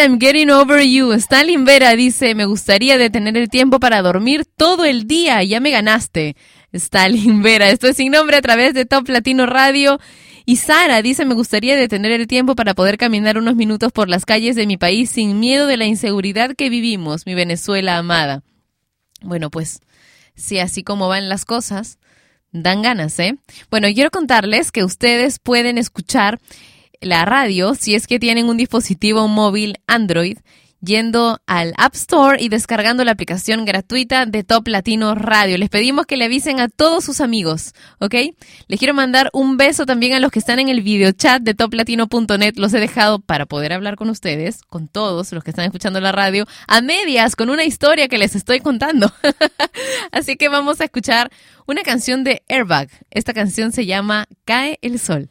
K: I'm getting over you.
E: Stalin Vera dice, me gustaría detener el tiempo para dormir todo el día. Ya me ganaste. Stalin Vera. Esto es sin nombre a través de Top Latino Radio. Y Sara dice, me gustaría detener el tiempo para poder caminar unos minutos por las calles de mi país sin miedo de la inseguridad que vivimos, mi Venezuela amada. Bueno, pues, si así como van las cosas, dan ganas, ¿eh? Bueno, quiero contarles que ustedes pueden escuchar la radio si es que tienen un dispositivo móvil Android yendo al App Store y descargando la aplicación gratuita de Top Latino Radio. Les pedimos que le avisen a todos sus amigos, ¿ok? Les quiero mandar un beso también a los que están en el video chat de toplatino.net. Los he dejado para poder hablar con ustedes, con todos los que están escuchando la radio, a medias, con una historia que les estoy contando. Así que vamos a escuchar una canción de Airbag. Esta canción se llama Cae el Sol.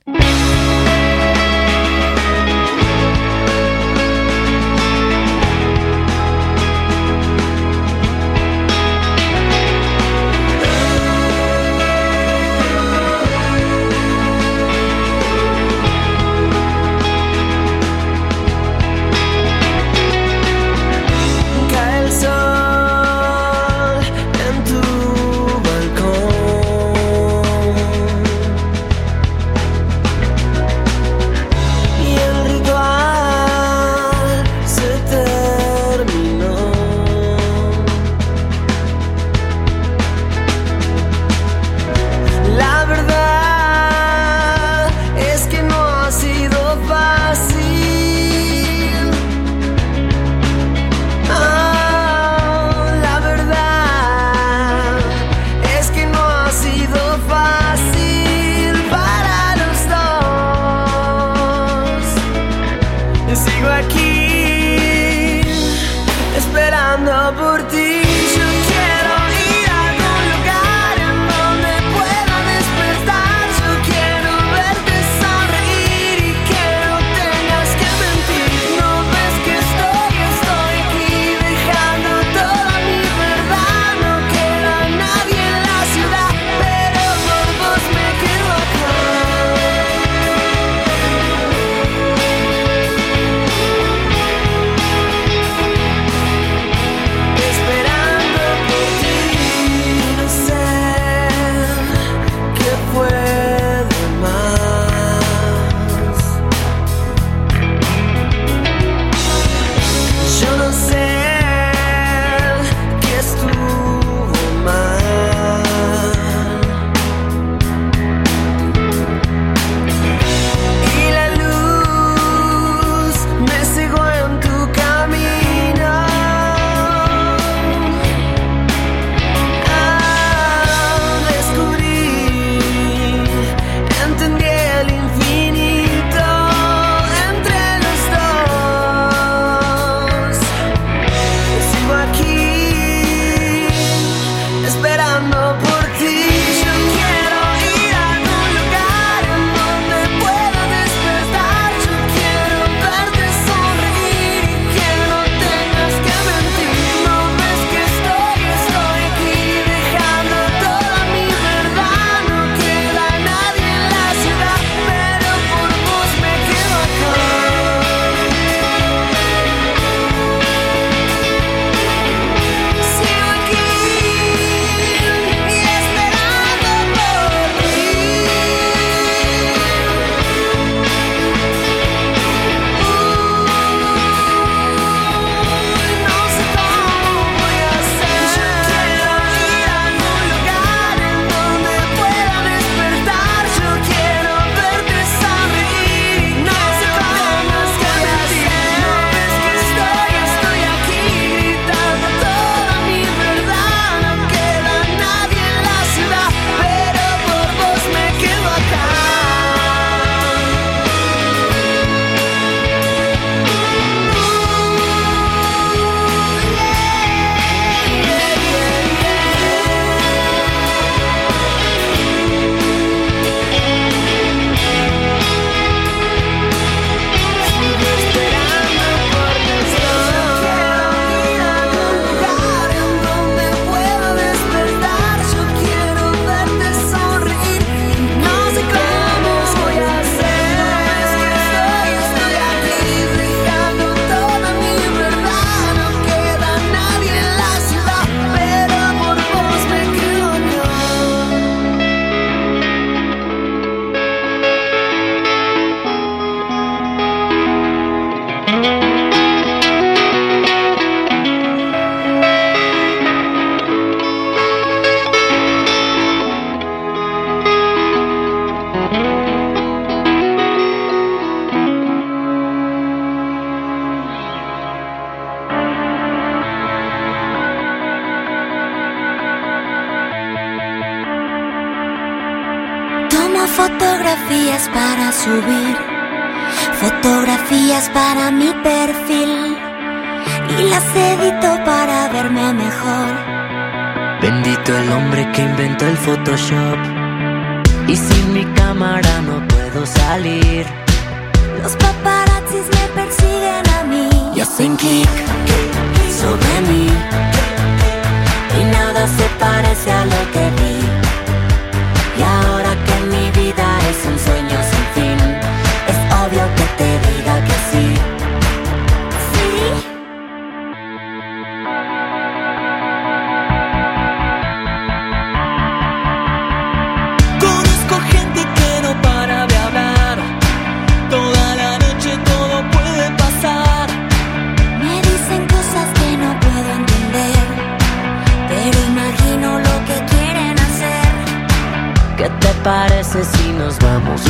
I: Parece si nos vamos?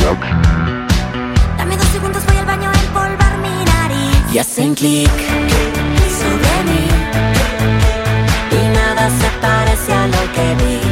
U: Dame dos segundos, voy al baño a empolvar mi nariz.
I: Y hacen clic sobre mí. Y nada se parece a lo que vi.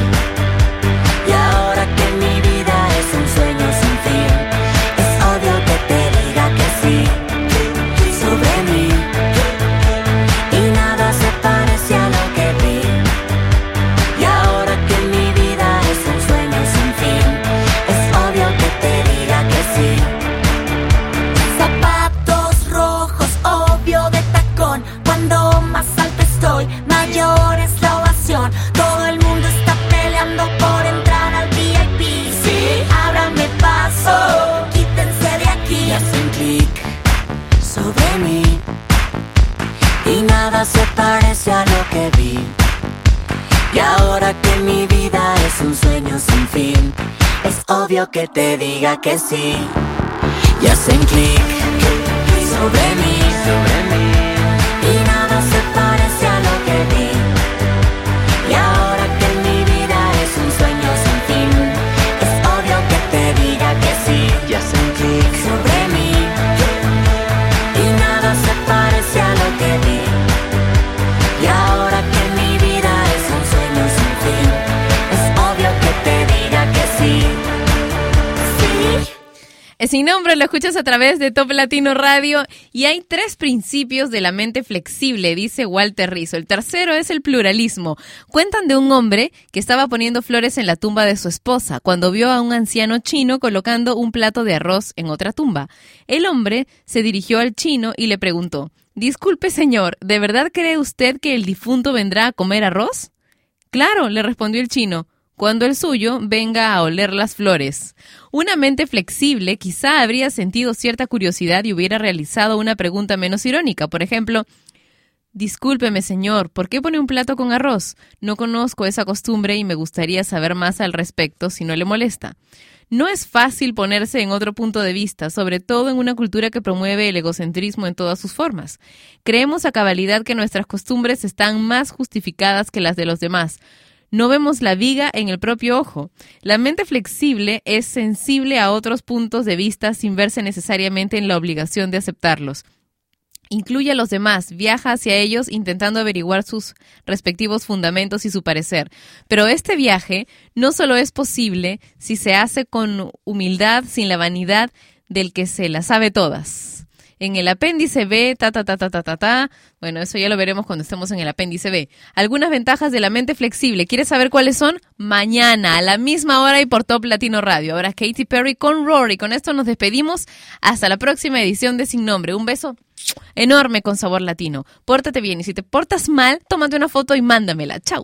I: Obvio que te diga que sí. Y hacen clic sobre mí sobre mí Sin
E: nombre lo escuchas a través de Top Latino Radio y hay tres principios de la mente flexible, dice Walter Rizzo. El tercero es el pluralismo. Cuentan de un hombre que estaba poniendo flores en la tumba de su esposa cuando vio a un anciano chino colocando un plato de arroz en otra tumba. El hombre se dirigió al chino y le preguntó, Disculpe señor, ¿de verdad cree usted que el difunto vendrá a comer arroz? Claro, le respondió el chino, cuando el suyo venga a oler las flores. Una mente flexible quizá habría sentido cierta curiosidad y hubiera realizado una pregunta menos irónica. Por ejemplo, Discúlpeme, señor, ¿por qué pone un plato con arroz? No conozco esa costumbre y me gustaría saber más al respecto si no le molesta. No es fácil ponerse en otro punto de vista, sobre todo en una cultura que promueve el egocentrismo en todas sus formas. Creemos a cabalidad que nuestras costumbres están más justificadas que las de los demás. No vemos la viga en el propio ojo. La mente flexible es sensible a otros puntos de vista sin verse necesariamente en la obligación de aceptarlos. Incluye a los demás, viaja hacia ellos intentando averiguar sus respectivos fundamentos y su parecer. Pero este viaje no solo es posible si se hace con humildad, sin la vanidad del que se las sabe todas. En el apéndice B, ta, ta, ta, ta, ta, ta, ta. Bueno, eso ya lo veremos cuando estemos en el apéndice B. Algunas ventajas de la mente flexible. ¿Quieres saber cuáles son? Mañana, a la misma hora y por Top Latino Radio. Ahora Katy Perry con Rory. Con esto nos despedimos. Hasta la próxima edición de Sin Nombre. Un beso enorme con sabor latino. Pórtate bien y si te portas mal, tómate una foto y mándamela. Chau.